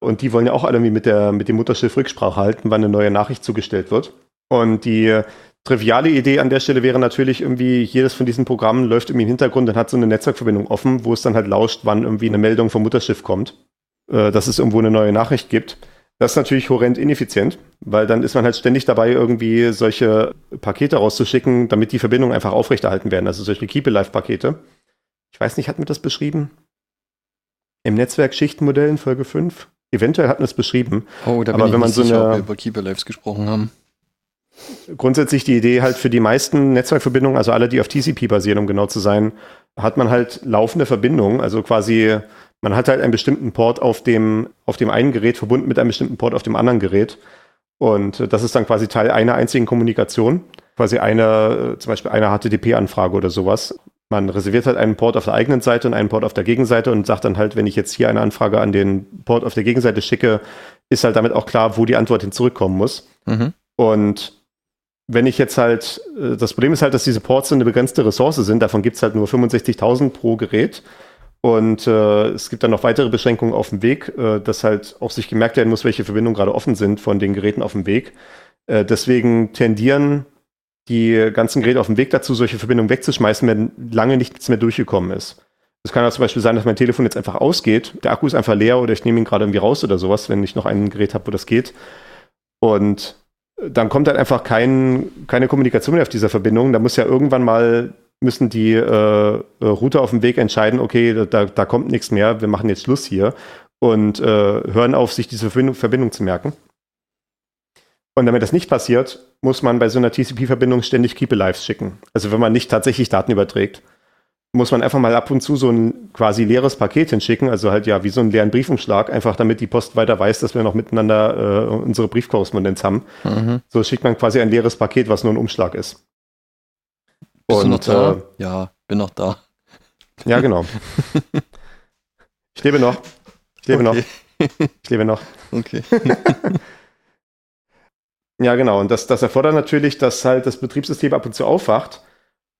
Und die wollen ja auch alle mit, der, mit dem Mutterschiff Rücksprache halten, wann eine neue Nachricht zugestellt wird. Und die triviale Idee an der Stelle wäre natürlich irgendwie, jedes von diesen Programmen läuft irgendwie im Hintergrund und hat so eine Netzwerkverbindung offen, wo es dann halt lauscht, wann irgendwie eine Meldung vom Mutterschiff kommt, äh, dass es irgendwo eine neue Nachricht gibt. Das ist natürlich horrend ineffizient, weil dann ist man halt ständig dabei, irgendwie solche Pakete rauszuschicken, damit die Verbindungen einfach aufrechterhalten werden. Also solche Keep-Alive-Pakete. Ich weiß nicht, hat mir das beschrieben? Im Netzwerk Schichtenmodell in Folge 5? Eventuell hat man es beschrieben. Oh, da bin aber ich wenn man so sicher, eine, ob wir über Keep-Alives gesprochen haben. Grundsätzlich die Idee halt für die meisten Netzwerkverbindungen, also alle, die auf TCP basieren, um genau zu sein, hat man halt laufende Verbindungen, also quasi man hat halt einen bestimmten Port auf dem, auf dem einen Gerät verbunden mit einem bestimmten Port auf dem anderen Gerät. Und das ist dann quasi Teil einer einzigen Kommunikation. Quasi eine, zum Beispiel eine HTTP-Anfrage oder sowas. Man reserviert halt einen Port auf der eigenen Seite und einen Port auf der Gegenseite und sagt dann halt, wenn ich jetzt hier eine Anfrage an den Port auf der Gegenseite schicke, ist halt damit auch klar, wo die Antwort hin zurückkommen muss. Mhm. Und wenn ich jetzt halt, äh, das Problem ist halt, dass diese Ports eine begrenzte Ressource sind, davon gibt es halt nur 65.000 pro Gerät. Und äh, es gibt dann noch weitere Beschränkungen auf dem Weg, äh, dass halt auch sich gemerkt werden muss, welche Verbindungen gerade offen sind von den Geräten auf dem Weg. Äh, deswegen tendieren die ganzen Geräte auf dem Weg dazu, solche Verbindungen wegzuschmeißen, wenn lange nichts mehr durchgekommen ist. Es kann auch zum Beispiel sein, dass mein Telefon jetzt einfach ausgeht, der Akku ist einfach leer oder ich nehme ihn gerade irgendwie raus oder sowas, wenn ich noch ein Gerät habe, wo das geht. Und dann kommt halt einfach kein, keine Kommunikation mehr auf dieser Verbindung. Da muss ja irgendwann mal müssen die äh, Router auf dem Weg entscheiden, okay, da, da kommt nichts mehr, wir machen jetzt Schluss hier und äh, hören auf, sich diese Verbindung, Verbindung zu merken. Und damit das nicht passiert, muss man bei so einer TCP-Verbindung ständig Keep-Alives schicken. Also wenn man nicht tatsächlich Daten überträgt, muss man einfach mal ab und zu so ein quasi leeres Paket hinschicken, also halt ja wie so einen leeren Briefumschlag, einfach damit die Post weiter weiß, dass wir noch miteinander äh, unsere Briefkorrespondenz haben. Mhm. So schickt man quasi ein leeres Paket, was nur ein Umschlag ist. Bist und, du noch da? Äh, ja, bin noch da. Ja, genau. *laughs* ich lebe noch. Ich lebe okay. noch. Ich lebe noch. *laughs* Okay. *laughs* ja, genau. Und das, das erfordert natürlich, dass halt das Betriebssystem ab und zu aufwacht,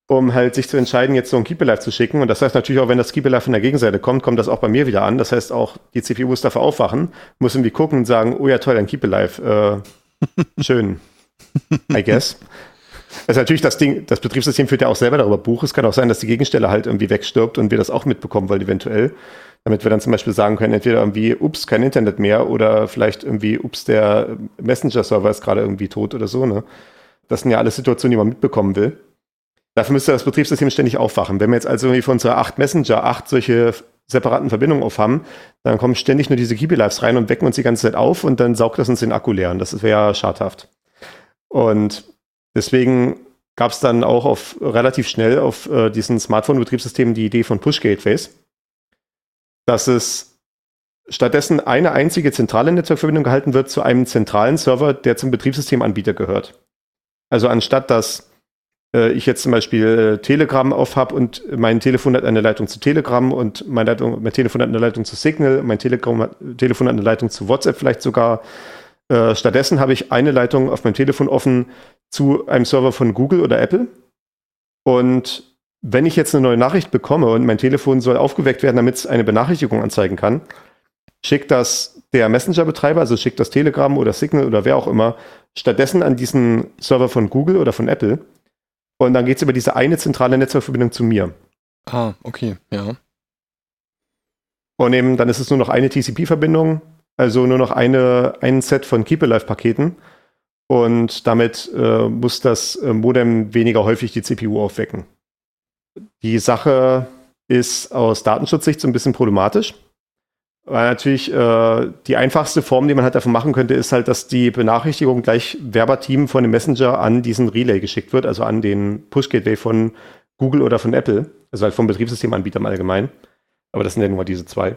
um halt sich zu entscheiden, jetzt so ein Keep Alive zu schicken. Und das heißt natürlich auch, wenn das Keep Alive von der Gegenseite kommt, kommt das auch bei mir wieder an. Das heißt auch, die CPU muss dafür aufwachen, muss irgendwie gucken und sagen, oh ja, toll, ein Keep Alive. Äh, *laughs* schön. I guess. Also natürlich das Ding, das Betriebssystem führt ja auch selber darüber Buch. Es kann auch sein, dass die Gegenstelle halt irgendwie wegstirbt und wir das auch mitbekommen wollen eventuell. Damit wir dann zum Beispiel sagen können, entweder irgendwie, ups, kein Internet mehr oder vielleicht irgendwie, ups, der Messenger-Server ist gerade irgendwie tot oder so. Ne? Das sind ja alles Situationen, die man mitbekommen will. Dafür müsste das Betriebssystem ständig aufwachen. Wenn wir jetzt also irgendwie von unserer acht Messenger acht solche separaten Verbindungen aufhaben, dann kommen ständig nur diese Keepy Lives rein und wecken uns die ganze Zeit auf und dann saugt das uns den Akku leer. Und das wäre schadhaft. Und deswegen gab es dann auch auf relativ schnell auf äh, diesen Smartphone-Betriebssystemen die Idee von Push-Gateways, dass es stattdessen eine einzige zentrale Netzwerkverbindung gehalten wird zu einem zentralen Server, der zum Betriebssystemanbieter gehört. Also anstatt dass äh, ich jetzt zum Beispiel äh, Telegram auf habe und mein Telefon hat eine Leitung zu Telegram und mein, Leitung, mein Telefon hat eine Leitung zu Signal, mein Telegram Telefon hat eine Leitung zu WhatsApp vielleicht sogar. Äh, stattdessen habe ich eine Leitung auf meinem Telefon offen zu einem Server von Google oder Apple. Und wenn ich jetzt eine neue Nachricht bekomme und mein Telefon soll aufgeweckt werden, damit es eine Benachrichtigung anzeigen kann, schickt das der Messenger-Betreiber, also schickt das Telegram oder Signal oder wer auch immer, stattdessen an diesen Server von Google oder von Apple. Und dann geht es über diese eine zentrale Netzwerkverbindung zu mir. Ah, okay, ja. Und eben, dann ist es nur noch eine TCP-Verbindung, also nur noch eine, ein Set von Keep Alive-Paketen. Und damit äh, muss das äh, Modem weniger häufig die CPU aufwecken. Die Sache ist aus Datenschutzsicht so ein bisschen problematisch. Weil natürlich äh, die einfachste Form, die man halt davon machen könnte, ist halt, dass die Benachrichtigung gleich verbatim von dem Messenger an diesen Relay geschickt wird, also an den Push-Gateway von Google oder von Apple, also halt vom Betriebssystemanbieter im Allgemeinen. Aber das sind ja nur diese zwei.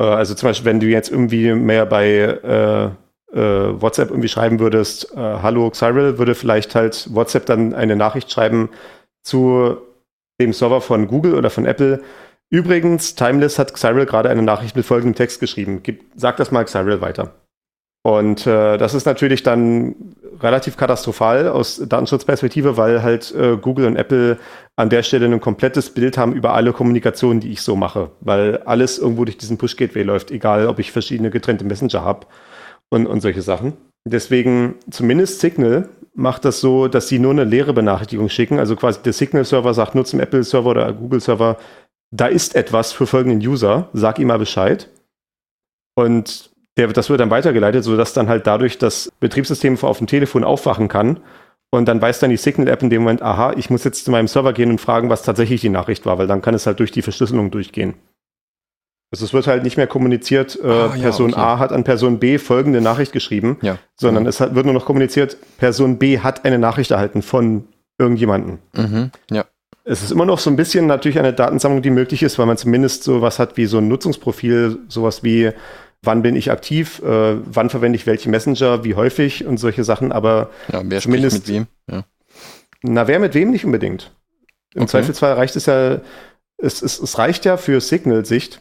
Äh, also zum Beispiel, wenn du jetzt irgendwie mehr bei äh, äh, WhatsApp irgendwie schreiben würdest, äh, Hallo Cyril, würde vielleicht halt WhatsApp dann eine Nachricht schreiben zu dem Server von Google oder von Apple. Übrigens, Timeless hat Cyril gerade eine Nachricht mit folgendem Text geschrieben. Gib, sag das mal Cyril weiter. Und äh, das ist natürlich dann relativ katastrophal aus Datenschutzperspektive, weil halt äh, Google und Apple an der Stelle ein komplettes Bild haben über alle Kommunikationen, die ich so mache, weil alles irgendwo durch diesen Push-Gateway läuft, egal ob ich verschiedene getrennte Messenger habe und, und solche Sachen. Deswegen zumindest Signal macht das so, dass sie nur eine leere Benachrichtigung schicken. Also quasi der Signal-Server sagt nur zum Apple-Server oder Google-Server, da ist etwas für folgenden User, sag ihm mal Bescheid. Und der, das wird dann weitergeleitet, sodass dann halt dadurch das Betriebssystem auf dem Telefon aufwachen kann. Und dann weiß dann die Signal-App in dem Moment, aha, ich muss jetzt zu meinem Server gehen und fragen, was tatsächlich die Nachricht war, weil dann kann es halt durch die Verschlüsselung durchgehen. Also es wird halt nicht mehr kommuniziert, äh, ah, Person ja, okay. A hat an Person B folgende Nachricht geschrieben, ja. sondern mhm. es hat, wird nur noch kommuniziert, Person B hat eine Nachricht erhalten von irgendjemandem. Mhm. Ja. Es ist immer noch so ein bisschen natürlich eine Datensammlung, die möglich ist, weil man zumindest sowas hat wie so ein Nutzungsprofil, sowas wie wann bin ich aktiv, äh, wann verwende ich welche Messenger, wie häufig und solche Sachen, aber ja, wer zumindest mit wem? Ja. Na, wer mit wem nicht unbedingt. Im okay. Zweifelsfall reicht es ja, es, es, es reicht ja für Signal-Sicht,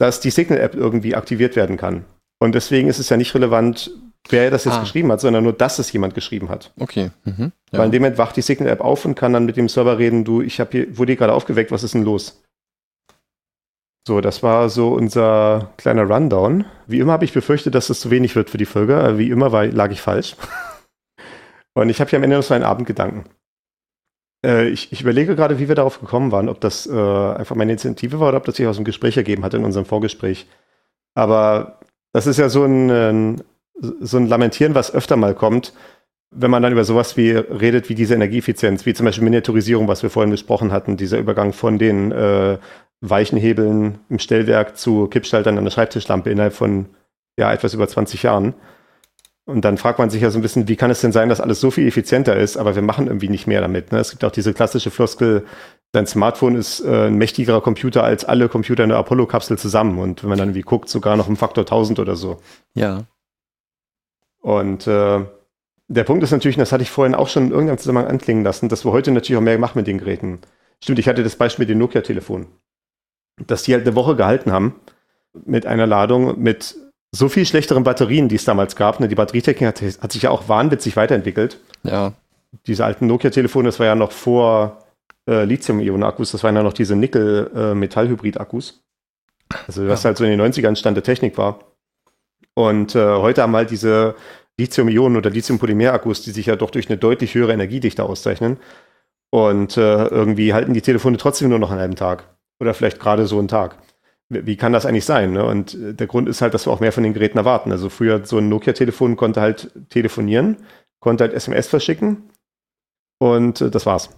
dass die Signal-App irgendwie aktiviert werden kann. Und deswegen ist es ja nicht relevant, wer das jetzt ah. geschrieben hat, sondern nur, dass es jemand geschrieben hat. Okay. Mhm. Ja. Weil in dem Moment wacht die Signal-App auf und kann dann mit dem Server reden, du, ich habe hier, wurde hier gerade aufgeweckt, was ist denn los? So, das war so unser kleiner Rundown. Wie immer habe ich befürchtet, dass es zu wenig wird für die Folge. Wie immer war, lag ich falsch. *laughs* Und ich habe hier am Ende noch so einen Abendgedanken. Äh, ich, ich, überlege gerade, wie wir darauf gekommen waren, ob das äh, einfach meine Initiative war oder ob das sich aus dem Gespräch ergeben hat in unserem Vorgespräch. Aber das ist ja so ein, ein, so ein Lamentieren, was öfter mal kommt, wenn man dann über sowas wie redet, wie diese Energieeffizienz, wie zum Beispiel Miniaturisierung, was wir vorhin besprochen hatten, dieser Übergang von den äh, weichen Hebeln im Stellwerk zu Kippschaltern an der Schreibtischlampe innerhalb von ja, etwas über 20 Jahren. Und dann fragt man sich ja so ein bisschen, wie kann es denn sein, dass alles so viel effizienter ist, aber wir machen irgendwie nicht mehr damit. Ne? Es gibt auch diese klassische Floskel, dein Smartphone ist äh, ein mächtigerer Computer als alle Computer in der Apollo-Kapsel zusammen. Und wenn man dann irgendwie guckt, sogar noch im Faktor 1000 oder so. Ja. Und äh, der Punkt ist natürlich, und das hatte ich vorhin auch schon in irgendeinem Zusammenhang anklingen lassen, dass wir heute natürlich auch mehr machen mit den Geräten. Stimmt, ich hatte das Beispiel mit dem Nokia-Telefon. Dass die halt eine Woche gehalten haben mit einer Ladung mit so viel schlechteren Batterien, die es damals gab. Ne? Die Batterietechnik hat, hat, sich ja auch wahnwitzig weiterentwickelt. Ja. Diese alten Nokia-Telefone, das war ja noch vor äh, Lithium-Ionen-Akkus, das waren ja noch diese Nickel-Metall-Hybrid-Akkus. Äh, also was ja. halt so in den 90ern Stand der Technik war. Und äh, heute haben halt diese Lithium-Ionen- oder Lithium-Polymer-Akkus, die sich ja doch durch eine deutlich höhere Energiedichte auszeichnen. Und äh, irgendwie halten die Telefone trotzdem nur noch einen halben Tag. Oder vielleicht gerade so einen Tag. Wie kann das eigentlich sein? Ne? Und äh, der Grund ist halt, dass wir auch mehr von den Geräten erwarten. Also früher so ein Nokia-Telefon konnte halt telefonieren, konnte halt SMS verschicken und äh, das war's.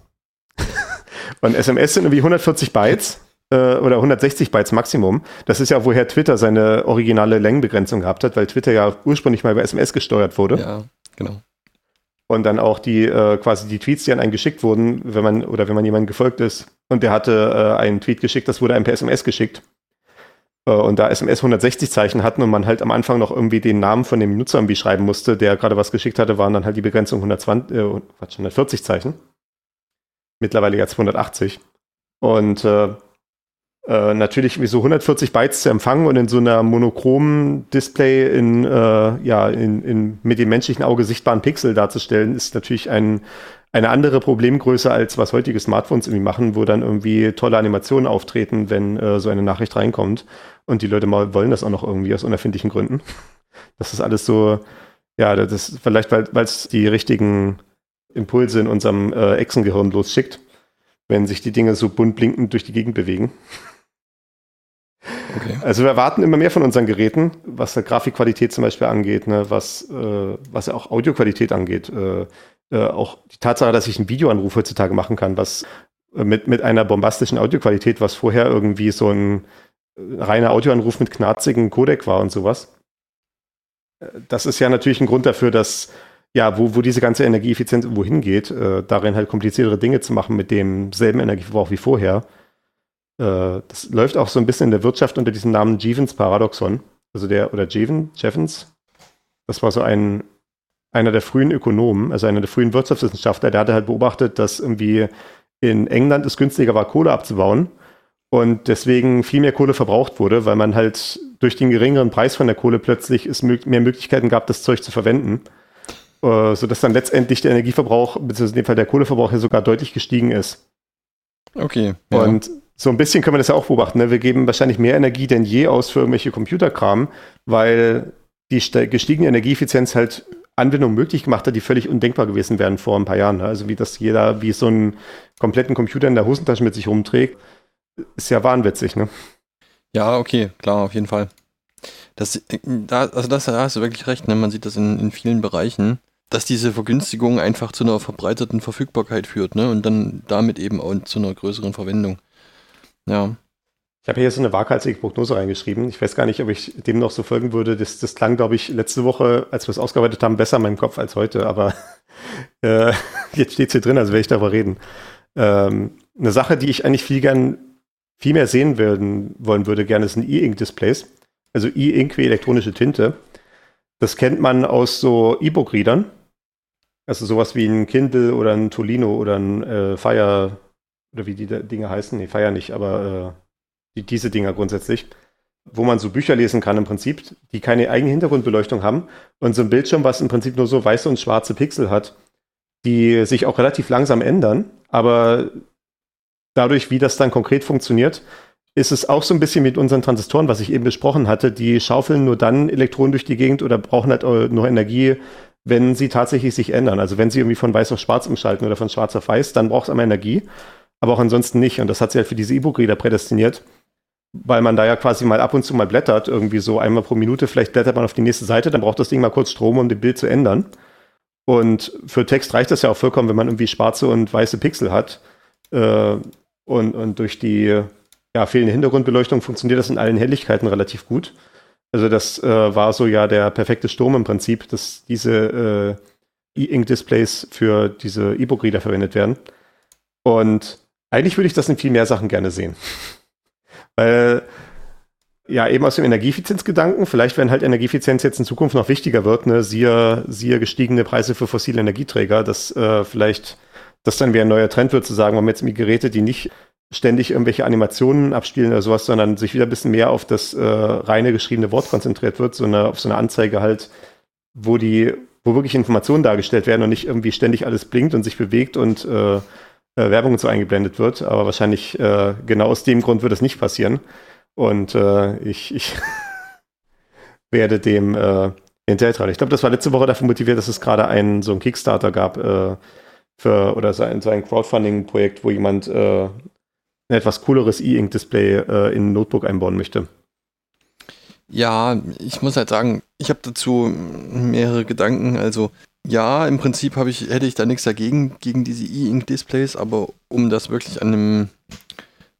*laughs* und SMS sind irgendwie 140 Bytes äh, oder 160 Bytes Maximum. Das ist ja, woher Twitter seine originale Längenbegrenzung gehabt hat, weil Twitter ja ursprünglich mal über SMS gesteuert wurde. Ja, genau. Und dann auch die äh, quasi die Tweets, die an einen geschickt wurden, wenn man oder wenn man jemandem gefolgt ist und der hatte äh, einen Tweet geschickt, das wurde einem per SMS geschickt. Äh, und da SMS 160 Zeichen hatten und man halt am Anfang noch irgendwie den Namen von dem Nutzer irgendwie schreiben musste, der gerade was geschickt hatte, waren dann halt die Begrenzung 120, äh, 140 Zeichen. Mittlerweile jetzt 280. Und äh, äh, natürlich so 140 Bytes zu empfangen und in so einer monochromen Display in, äh, ja, in, in, mit dem menschlichen Auge sichtbaren Pixel darzustellen, ist natürlich ein, eine andere Problemgröße, als was heutige Smartphones irgendwie machen, wo dann irgendwie tolle Animationen auftreten, wenn äh, so eine Nachricht reinkommt. Und die Leute mal wollen das auch noch irgendwie aus unerfindlichen Gründen. Das ist alles so, ja, das ist vielleicht, weil es die richtigen Impulse in unserem äh, Echsengehirn losschickt, wenn sich die Dinge so bunt blinkend durch die Gegend bewegen. Okay. Also wir erwarten immer mehr von unseren Geräten, was der Grafikqualität zum Beispiel angeht, ne, was, äh, was ja auch Audioqualität angeht. Äh, äh, auch die Tatsache, dass ich einen Videoanruf heutzutage machen kann, was äh, mit, mit einer bombastischen Audioqualität, was vorher irgendwie so ein äh, reiner Audioanruf mit knarzigen Codec war und sowas. Äh, das ist ja natürlich ein Grund dafür, dass ja, wo, wo diese ganze Energieeffizienz wohin geht, darin halt kompliziertere Dinge zu machen mit demselben Energieverbrauch wie vorher das läuft auch so ein bisschen in der Wirtschaft unter diesem Namen Jevons Paradoxon. Also der, oder Jeven, Jevons. Das war so ein, einer der frühen Ökonomen, also einer der frühen Wirtschaftswissenschaftler, der hatte halt beobachtet, dass irgendwie in England es günstiger war, Kohle abzubauen und deswegen viel mehr Kohle verbraucht wurde, weil man halt durch den geringeren Preis von der Kohle plötzlich es mehr Möglichkeiten gab, das Zeug zu verwenden, äh, sodass dann letztendlich der Energieverbrauch, beziehungsweise in dem Fall der Kohleverbrauch ja sogar deutlich gestiegen ist. Okay. Ja. Und so ein bisschen können wir das ja auch beobachten. Ne? Wir geben wahrscheinlich mehr Energie denn je aus für irgendwelche Computerkram, weil die gestiegene Energieeffizienz halt Anwendungen möglich gemacht hat, die völlig undenkbar gewesen wären vor ein paar Jahren. Ne? Also wie das jeder, wie so einen kompletten Computer in der Hosentasche mit sich rumträgt, ist ja wahnwitzig, ne? Ja, okay, klar, auf jeden Fall. Das, da, also das, da hast du wirklich recht, ne? Man sieht das in, in vielen Bereichen, dass diese Vergünstigung einfach zu einer verbreiterten Verfügbarkeit führt, ne? Und dann damit eben auch zu einer größeren Verwendung. Ja. Ich habe hier so eine waghalsige Prognose reingeschrieben. Ich weiß gar nicht, ob ich dem noch so folgen würde. Das, das klang, glaube ich, letzte Woche, als wir es ausgearbeitet haben, besser in meinem Kopf als heute. Aber *laughs* äh, jetzt steht es hier drin, also werde ich darüber reden. Ähm, eine Sache, die ich eigentlich viel gern, viel mehr sehen werden, wollen würde, gerne sind E-Ink-Displays. Also E-Ink wie elektronische Tinte. Das kennt man aus so E-Book-Readern. Also sowas wie ein Kindle oder ein Tolino oder ein äh, Fire oder wie die Dinge heißen, nee, Feier nicht, aber äh, die, diese Dinger grundsätzlich, wo man so Bücher lesen kann im Prinzip, die keine eigene Hintergrundbeleuchtung haben und so ein Bildschirm, was im Prinzip nur so weiße und schwarze Pixel hat, die sich auch relativ langsam ändern, aber dadurch, wie das dann konkret funktioniert, ist es auch so ein bisschen mit unseren Transistoren, was ich eben besprochen hatte, die schaufeln nur dann Elektronen durch die Gegend oder brauchen halt nur Energie, wenn sie tatsächlich sich ändern. Also wenn sie irgendwie von weiß auf schwarz umschalten oder von schwarz auf weiß, dann braucht es einmal Energie aber auch ansonsten nicht. Und das hat sie halt für diese E-Book-Reader prädestiniert, weil man da ja quasi mal ab und zu mal blättert, irgendwie so einmal pro Minute, vielleicht blättert man auf die nächste Seite, dann braucht das Ding mal kurz Strom, um das Bild zu ändern. Und für Text reicht das ja auch vollkommen, wenn man irgendwie schwarze und weiße Pixel hat. Äh, und, und durch die ja, fehlende Hintergrundbeleuchtung funktioniert das in allen Helligkeiten relativ gut. Also das äh, war so ja der perfekte Sturm im Prinzip, dass diese äh, E-Ink-Displays für diese E-Book-Reader verwendet werden. Und eigentlich würde ich das in viel mehr Sachen gerne sehen. Weil, ja, eben aus dem Energieeffizienzgedanken, vielleicht wenn halt Energieeffizienz jetzt in Zukunft noch wichtiger wird, ne, siehe, siehe gestiegene Preise für fossile Energieträger, dass äh, vielleicht das dann wieder ein neuer Trend wird, zu sagen, wir haben jetzt Geräte, die nicht ständig irgendwelche Animationen abspielen oder sowas, sondern sich wieder ein bisschen mehr auf das äh, reine geschriebene Wort konzentriert wird, so eine, auf so eine Anzeige halt, wo die, wo wirklich Informationen dargestellt werden und nicht irgendwie ständig alles blinkt und sich bewegt und äh, äh, Werbung so eingeblendet wird. Aber wahrscheinlich äh, genau aus dem Grund wird es nicht passieren. Und äh, ich, ich *laughs* werde dem äh, hinterher. Ich glaube, das war letzte Woche davon motiviert, dass es gerade einen so einen Kickstarter gab äh, für oder so ein, so ein Crowdfunding-Projekt, wo jemand äh, ein etwas cooleres E-Ink-Display äh, in ein Notebook einbauen möchte. Ja, ich muss halt sagen, ich habe dazu mehrere Gedanken. Also ja, im Prinzip ich, hätte ich da nichts dagegen, gegen diese E-Ink-Displays, aber um das wirklich an einem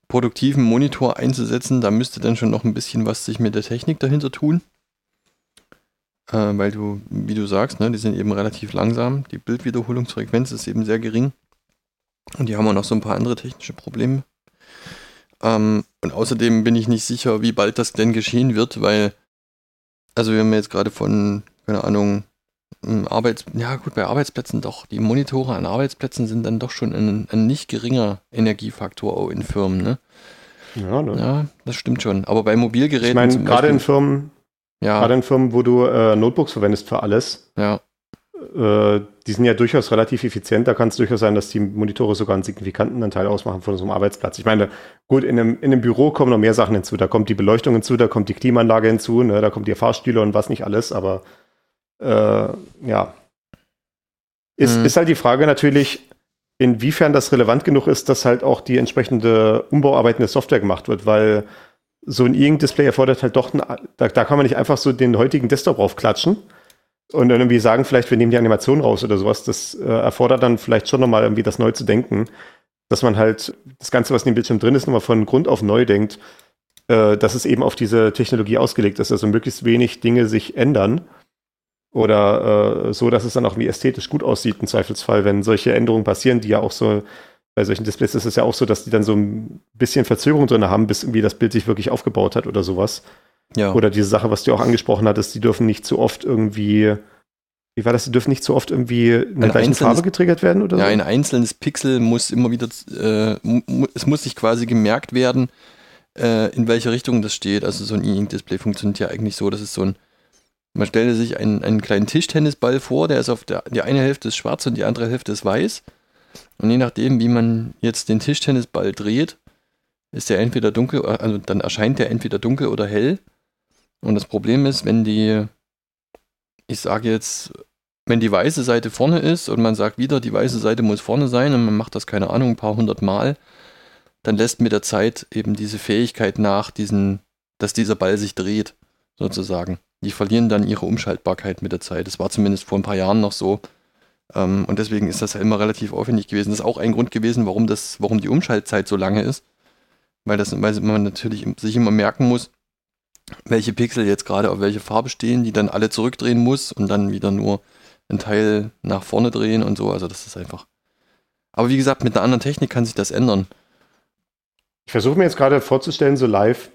produktiven Monitor einzusetzen, da müsste dann schon noch ein bisschen was sich mit der Technik dahinter tun. Äh, weil du, wie du sagst, ne, die sind eben relativ langsam. Die Bildwiederholungsfrequenz ist eben sehr gering. Und die haben auch noch so ein paar andere technische Probleme. Ähm, und außerdem bin ich nicht sicher, wie bald das denn geschehen wird, weil, also wir haben jetzt gerade von, keine Ahnung, Arbeits, ja gut, bei Arbeitsplätzen doch. Die Monitore an Arbeitsplätzen sind dann doch schon ein, ein nicht geringer Energiefaktor auch in Firmen, ne? Ja, ne? ja, das stimmt schon. Aber bei Mobilgeräten. Ich meine, gerade in Firmen, ja. gerade in Firmen, wo du äh, Notebooks verwendest für alles, ja. Äh, die sind ja durchaus relativ effizient. Da kann es durchaus sein, dass die Monitore sogar einen signifikanten Anteil ausmachen von so einem Arbeitsplatz. Ich meine, gut, in einem, in einem Büro kommen noch mehr Sachen hinzu. Da kommt die Beleuchtung hinzu, da kommt die Klimaanlage hinzu, ne? da kommt die Fahrstühle und was nicht alles. Aber äh, ja. Ist, mhm. ist halt die Frage natürlich, inwiefern das relevant genug ist, dass halt auch die entsprechende umbauarbeitende Software gemacht wird, weil so ein E-Ink-Display erfordert halt doch, ein, da, da kann man nicht einfach so den heutigen Desktop raufklatschen und dann irgendwie sagen, vielleicht wir nehmen die Animation raus oder sowas. Das äh, erfordert dann vielleicht schon nochmal irgendwie das neu zu denken, dass man halt das Ganze, was in dem Bildschirm drin ist, nochmal von Grund auf neu denkt, äh, dass es eben auf diese Technologie ausgelegt ist, also möglichst wenig Dinge sich ändern oder äh, so, dass es dann auch wie ästhetisch gut aussieht im Zweifelsfall, wenn solche Änderungen passieren, die ja auch so bei solchen Displays ist es ja auch so, dass die dann so ein bisschen Verzögerung drin haben, bis irgendwie das Bild sich wirklich aufgebaut hat oder sowas. Ja. Oder diese Sache, was du auch angesprochen hattest, die dürfen nicht zu oft irgendwie, wie war das, die dürfen nicht zu oft irgendwie in der gleichen Farbe getriggert werden oder ja, so? ein einzelnes Pixel muss immer wieder, äh, es muss sich quasi gemerkt werden, äh, in welche Richtung das steht. Also so ein E-Ink-Display funktioniert ja eigentlich so, dass es so ein, man stellt sich einen, einen kleinen Tischtennisball vor, der ist auf der, die eine Hälfte ist schwarz und die andere Hälfte ist weiß. Und je nachdem, wie man jetzt den Tischtennisball dreht, ist der entweder dunkel, also dann erscheint der entweder dunkel oder hell. Und das Problem ist, wenn die, ich sage jetzt, wenn die weiße Seite vorne ist und man sagt wieder, die weiße Seite muss vorne sein und man macht das, keine Ahnung, ein paar hundert Mal, dann lässt mit der Zeit eben diese Fähigkeit nach, diesen, dass dieser Ball sich dreht, sozusagen. Die verlieren dann ihre Umschaltbarkeit mit der Zeit. Das war zumindest vor ein paar Jahren noch so. Ähm, und deswegen ist das ja immer relativ aufwendig gewesen. Das ist auch ein Grund gewesen, warum, das, warum die Umschaltzeit so lange ist. Weil, das, weil man natürlich sich immer merken muss, welche Pixel jetzt gerade auf welche Farbe stehen, die dann alle zurückdrehen muss und dann wieder nur ein Teil nach vorne drehen und so. Also das ist einfach. Aber wie gesagt, mit einer anderen Technik kann sich das ändern. Ich versuche mir jetzt gerade vorzustellen, so live,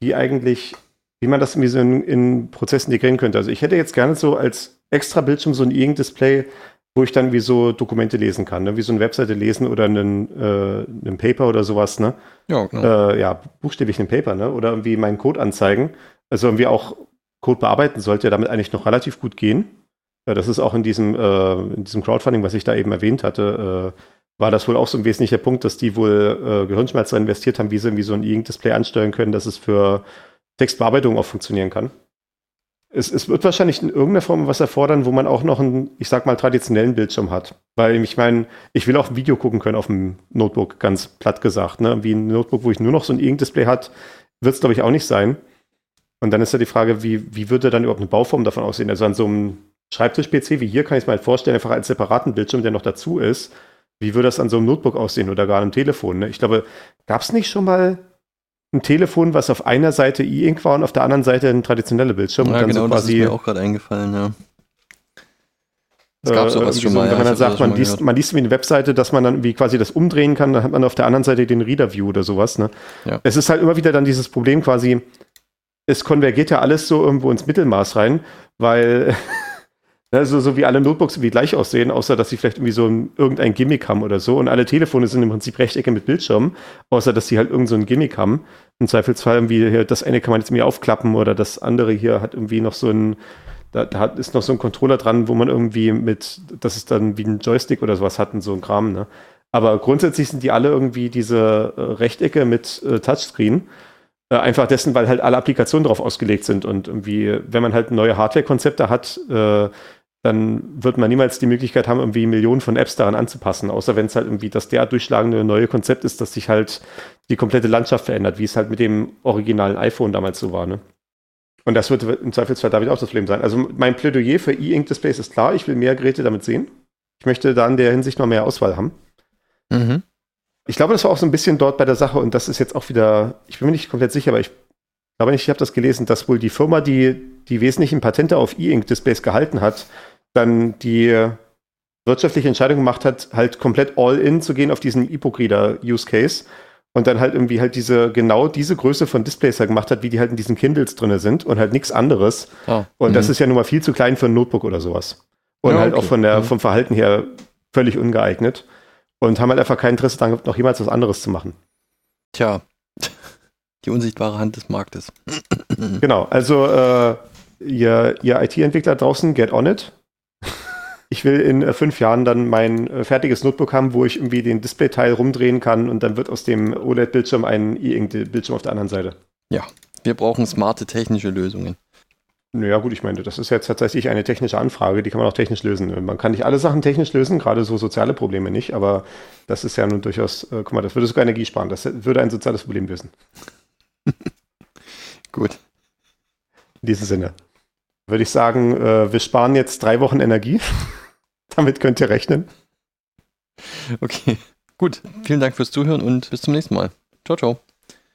wie eigentlich, wie man das irgendwie so in, in Prozessen integrieren könnte. Also ich hätte jetzt gerne so als extra Bildschirm so ein E-Ink-Display, wo ich dann wie so Dokumente lesen kann, ne? wie so eine Webseite lesen oder einen, äh, einen Paper oder sowas, ne? Ja, genau. Äh, ja, buchstäblich einen Paper, ne? Oder irgendwie meinen Code anzeigen. Also irgendwie auch Code bearbeiten sollte damit eigentlich noch relativ gut gehen. Ja, das ist auch in diesem, äh, in diesem Crowdfunding, was ich da eben erwähnt hatte, äh, war das wohl auch so ein wesentlicher Punkt, dass die wohl äh, Gehirnschmerz investiert haben, wie sie irgendwie so ein E-Ink-Display ansteuern können, dass es für Textbearbeitung auch funktionieren kann es, es wird wahrscheinlich in irgendeiner Form was erfordern, wo man auch noch einen, ich sag mal, traditionellen Bildschirm hat. Weil ich meine, ich will auch ein Video gucken können auf dem Notebook, ganz platt gesagt. Ne? Wie ein Notebook, wo ich nur noch so ein E-Ink-Display hat, wird es, glaube ich, auch nicht sein. Und dann ist ja die Frage, wie, wie würde dann überhaupt eine Bauform davon aussehen? Also an so einem Schreibtisch-PC wie hier kann ich es mir halt vorstellen, einfach als separaten Bildschirm, der noch dazu ist. Wie würde das an so einem Notebook aussehen oder gar einem Telefon? Ne? Ich glaube, gab es nicht schon mal ein Telefon, was auf einer Seite E-Ink war und auf der anderen Seite ein traditioneller Bildschirm. Ja, genau, so das ist mir auch gerade eingefallen, ja. Es gab sowas äh, schon mal. Wenn man dann sagt, man liest, man liest wie eine Webseite, dass man dann wie quasi das umdrehen kann, dann hat man auf der anderen Seite den Reader-View oder sowas. Ne? Ja. Es ist halt immer wieder dann dieses Problem quasi, es konvergiert ja alles so irgendwo ins Mittelmaß rein, weil Also so wie alle Notebooks irgendwie gleich aussehen, außer dass sie vielleicht irgendwie so ein, irgendein Gimmick haben oder so. Und alle Telefone sind im Prinzip Rechtecke mit Bildschirm, außer dass sie halt irgend so ein Gimmick haben. Im Zweifelsfall irgendwie, hier, das eine kann man jetzt irgendwie aufklappen oder das andere hier hat irgendwie noch so ein, da, da ist noch so ein Controller dran, wo man irgendwie mit, das ist dann wie ein Joystick oder sowas hat und so ein Kram, ne? Aber grundsätzlich sind die alle irgendwie diese äh, Rechtecke mit äh, Touchscreen. Äh, einfach dessen, weil halt alle Applikationen darauf ausgelegt sind und irgendwie, wenn man halt neue Hardware-Konzepte hat, äh, dann wird man niemals die Möglichkeit haben, irgendwie Millionen von Apps daran anzupassen, außer wenn es halt irgendwie das derart durchschlagende neue Konzept ist, dass sich halt die komplette Landschaft verändert, wie es halt mit dem originalen iPhone damals so war. Ne? Und das wird im Zweifelsfall David auch das Problem sein. Also mein Plädoyer für E-Ink-Displays ist klar, ich will mehr Geräte damit sehen. Ich möchte da in der Hinsicht noch mehr Auswahl haben. Mhm. Ich glaube, das war auch so ein bisschen dort bei der Sache und das ist jetzt auch wieder, ich bin mir nicht komplett sicher, aber ich glaube nicht, ich habe das gelesen, dass wohl die Firma, die die wesentlichen Patente auf E-Ink-Displays gehalten hat, dann die wirtschaftliche Entscheidung gemacht hat, halt komplett all-in zu gehen auf diesen E-Book-Reader-Use-Case und dann halt irgendwie halt diese, genau diese Größe von Displays halt gemacht hat, wie die halt in diesen Kindles drin sind und halt nichts anderes. Oh. Und mhm. das ist ja nun mal viel zu klein für ein Notebook oder sowas. Und ja, halt auch von der, mhm. vom Verhalten her völlig ungeeignet. Und haben halt einfach kein Interesse daran, noch jemals was anderes zu machen. Tja, die unsichtbare Hand des Marktes. *clears throat* genau, also äh, ihr, ihr IT-Entwickler draußen, get on it. Ich will in äh, fünf Jahren dann mein äh, fertiges Notebook haben, wo ich irgendwie den Displayteil rumdrehen kann und dann wird aus dem OLED-Bildschirm ein E-Ink-Bildschirm auf der anderen Seite. Ja, wir brauchen smarte technische Lösungen. Naja, gut, ich meine, das ist jetzt tatsächlich eine technische Anfrage, die kann man auch technisch lösen. Man kann nicht alle Sachen technisch lösen, gerade so soziale Probleme nicht, aber das ist ja nun durchaus, äh, guck mal, das würde sogar Energie sparen, das würde ein soziales Problem lösen. Gut. In diesem Sinne würde ich sagen, äh, wir sparen jetzt drei Wochen Energie. *laughs* Damit könnt ihr rechnen. Okay, gut. Vielen Dank fürs Zuhören und bis zum nächsten Mal. Ciao, ciao.